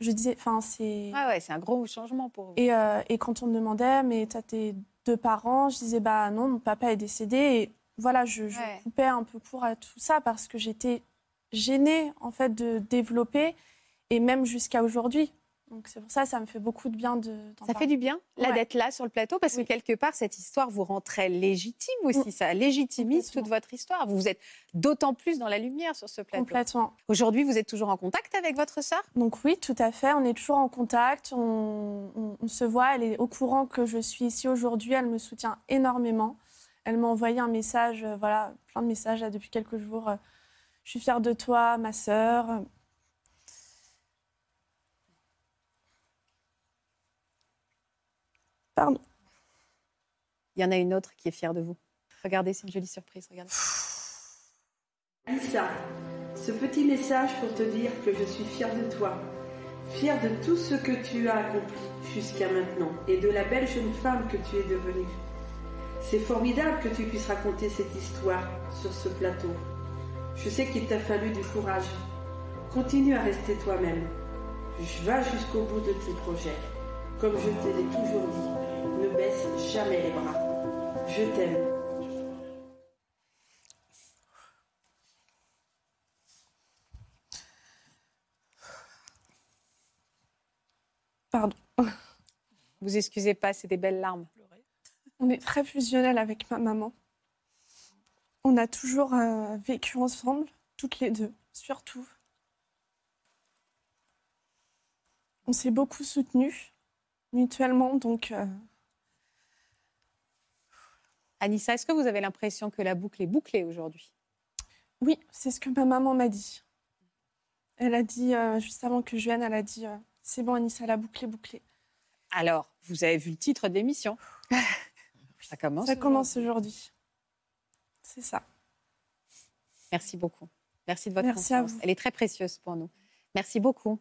Je disais, enfin, c'est. Ah ouais, c'est un gros changement pour vous. Et, euh, et quand on me demandait, mais tu as tes deux parents? Je disais, bah non, mon papa est décédé. Et voilà, je, je Ouais. coupais un peu court à tout ça parce que j'étais gênée, en fait, de développer, et même jusqu'à aujourd'hui. Donc c'est pour ça, ça me fait beaucoup de bien de. Ça fait du bien, là, Ouais. d'être là sur le plateau, parce que quelque part, cette histoire vous rend très légitime aussi. Ça légitimise toute votre histoire. Vous êtes d'autant plus dans la lumière sur ce plateau. Complètement. Aujourd'hui, vous êtes toujours en contact avec votre sœur? Donc oui, tout à fait. On est toujours en contact. On, on- on se voit. Elle est au courant que je suis ici aujourd'hui. Elle me soutient énormément. Elle m'a envoyé un message, euh, voilà, plein de messages là, depuis quelques jours. euh, Je suis fière de toi, ma sœur. Pardon. Il y en a une autre qui est fière de vous. Regardez, c'est une jolie surprise. Regardez. Lisa, ce petit message pour te dire que je suis fière de toi, fière de tout ce que tu as accompli jusqu'à maintenant et de la belle jeune femme que tu es devenue. C'est formidable que tu puisses raconter cette histoire sur ce plateau. Je sais qu'il t'a fallu du courage. Continue à rester toi-même. Je Va jusqu'au bout de tes projets. Comme je te l'ai toujours dit, ne baisse jamais les bras. Je t'aime. Pardon. Vous excusez pas, c'est des belles larmes. On est très fusionnels avec ma maman. On a toujours euh, vécu ensemble, toutes les deux, surtout. On s'est beaucoup soutenus mutuellement, donc euh, Anissa, est-ce que vous avez l'impression que la boucle est bouclée aujourd'hui? Oui, c'est ce que ma maman m'a dit. Elle a dit, euh, juste avant que je vienne, elle a dit euh, C'est bon, Anissa, la boucle est bouclée. Alors, vous avez vu le titre de l'émission? Ça commence. Ça commence aujourd'hui. C'est ça. Merci beaucoup. Merci de votre Merci à confiance. vous. Elle est très précieuse pour nous. Merci beaucoup,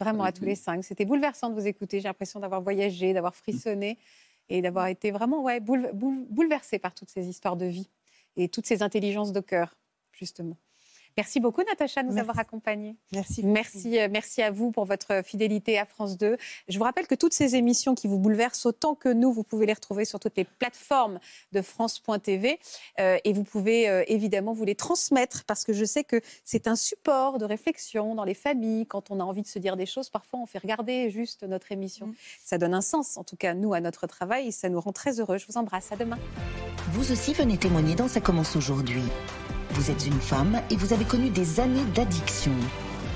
vraiment à tous les cinq. C'était bouleversant de vous écouter. J'ai l'impression d'avoir voyagé, d'avoir frissonné et d'avoir été vraiment ouais, boule, boule, bouleversée par toutes ces histoires de vie et toutes ces intelligences de cœur, justement. Merci beaucoup, Natacha, de nous Merci. avoir accompagnés. Merci. Merci, euh, merci à vous pour votre fidélité à France 2. Je vous rappelle que toutes ces émissions qui vous bouleversent autant que nous, vous pouvez les retrouver sur toutes les plateformes de France.tv euh, et vous pouvez euh, évidemment vous les transmettre parce que je sais que c'est un support de réflexion dans les familles. Quand on a envie de se dire des choses, parfois on fait regarder juste notre émission. Ça donne un sens, en tout cas, nous, à notre travail et ça nous rend très heureux. Je vous embrasse. À demain. Vous aussi venez témoigner dans Ça commence aujourd'hui. Vous êtes une femme et vous avez connu des années d'addiction.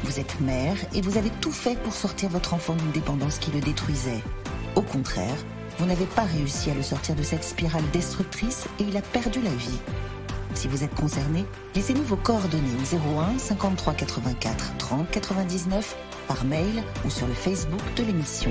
Vous êtes mère et vous avez tout fait pour sortir votre enfant d'une dépendance qui le détruisait. Au contraire, vous n'avez pas réussi à le sortir de cette spirale destructrice et il a perdu la vie. Si vous êtes concerné, laissez-nous vos coordonnées au 01 53 84 30 99 par mail ou sur le Facebook de l'émission.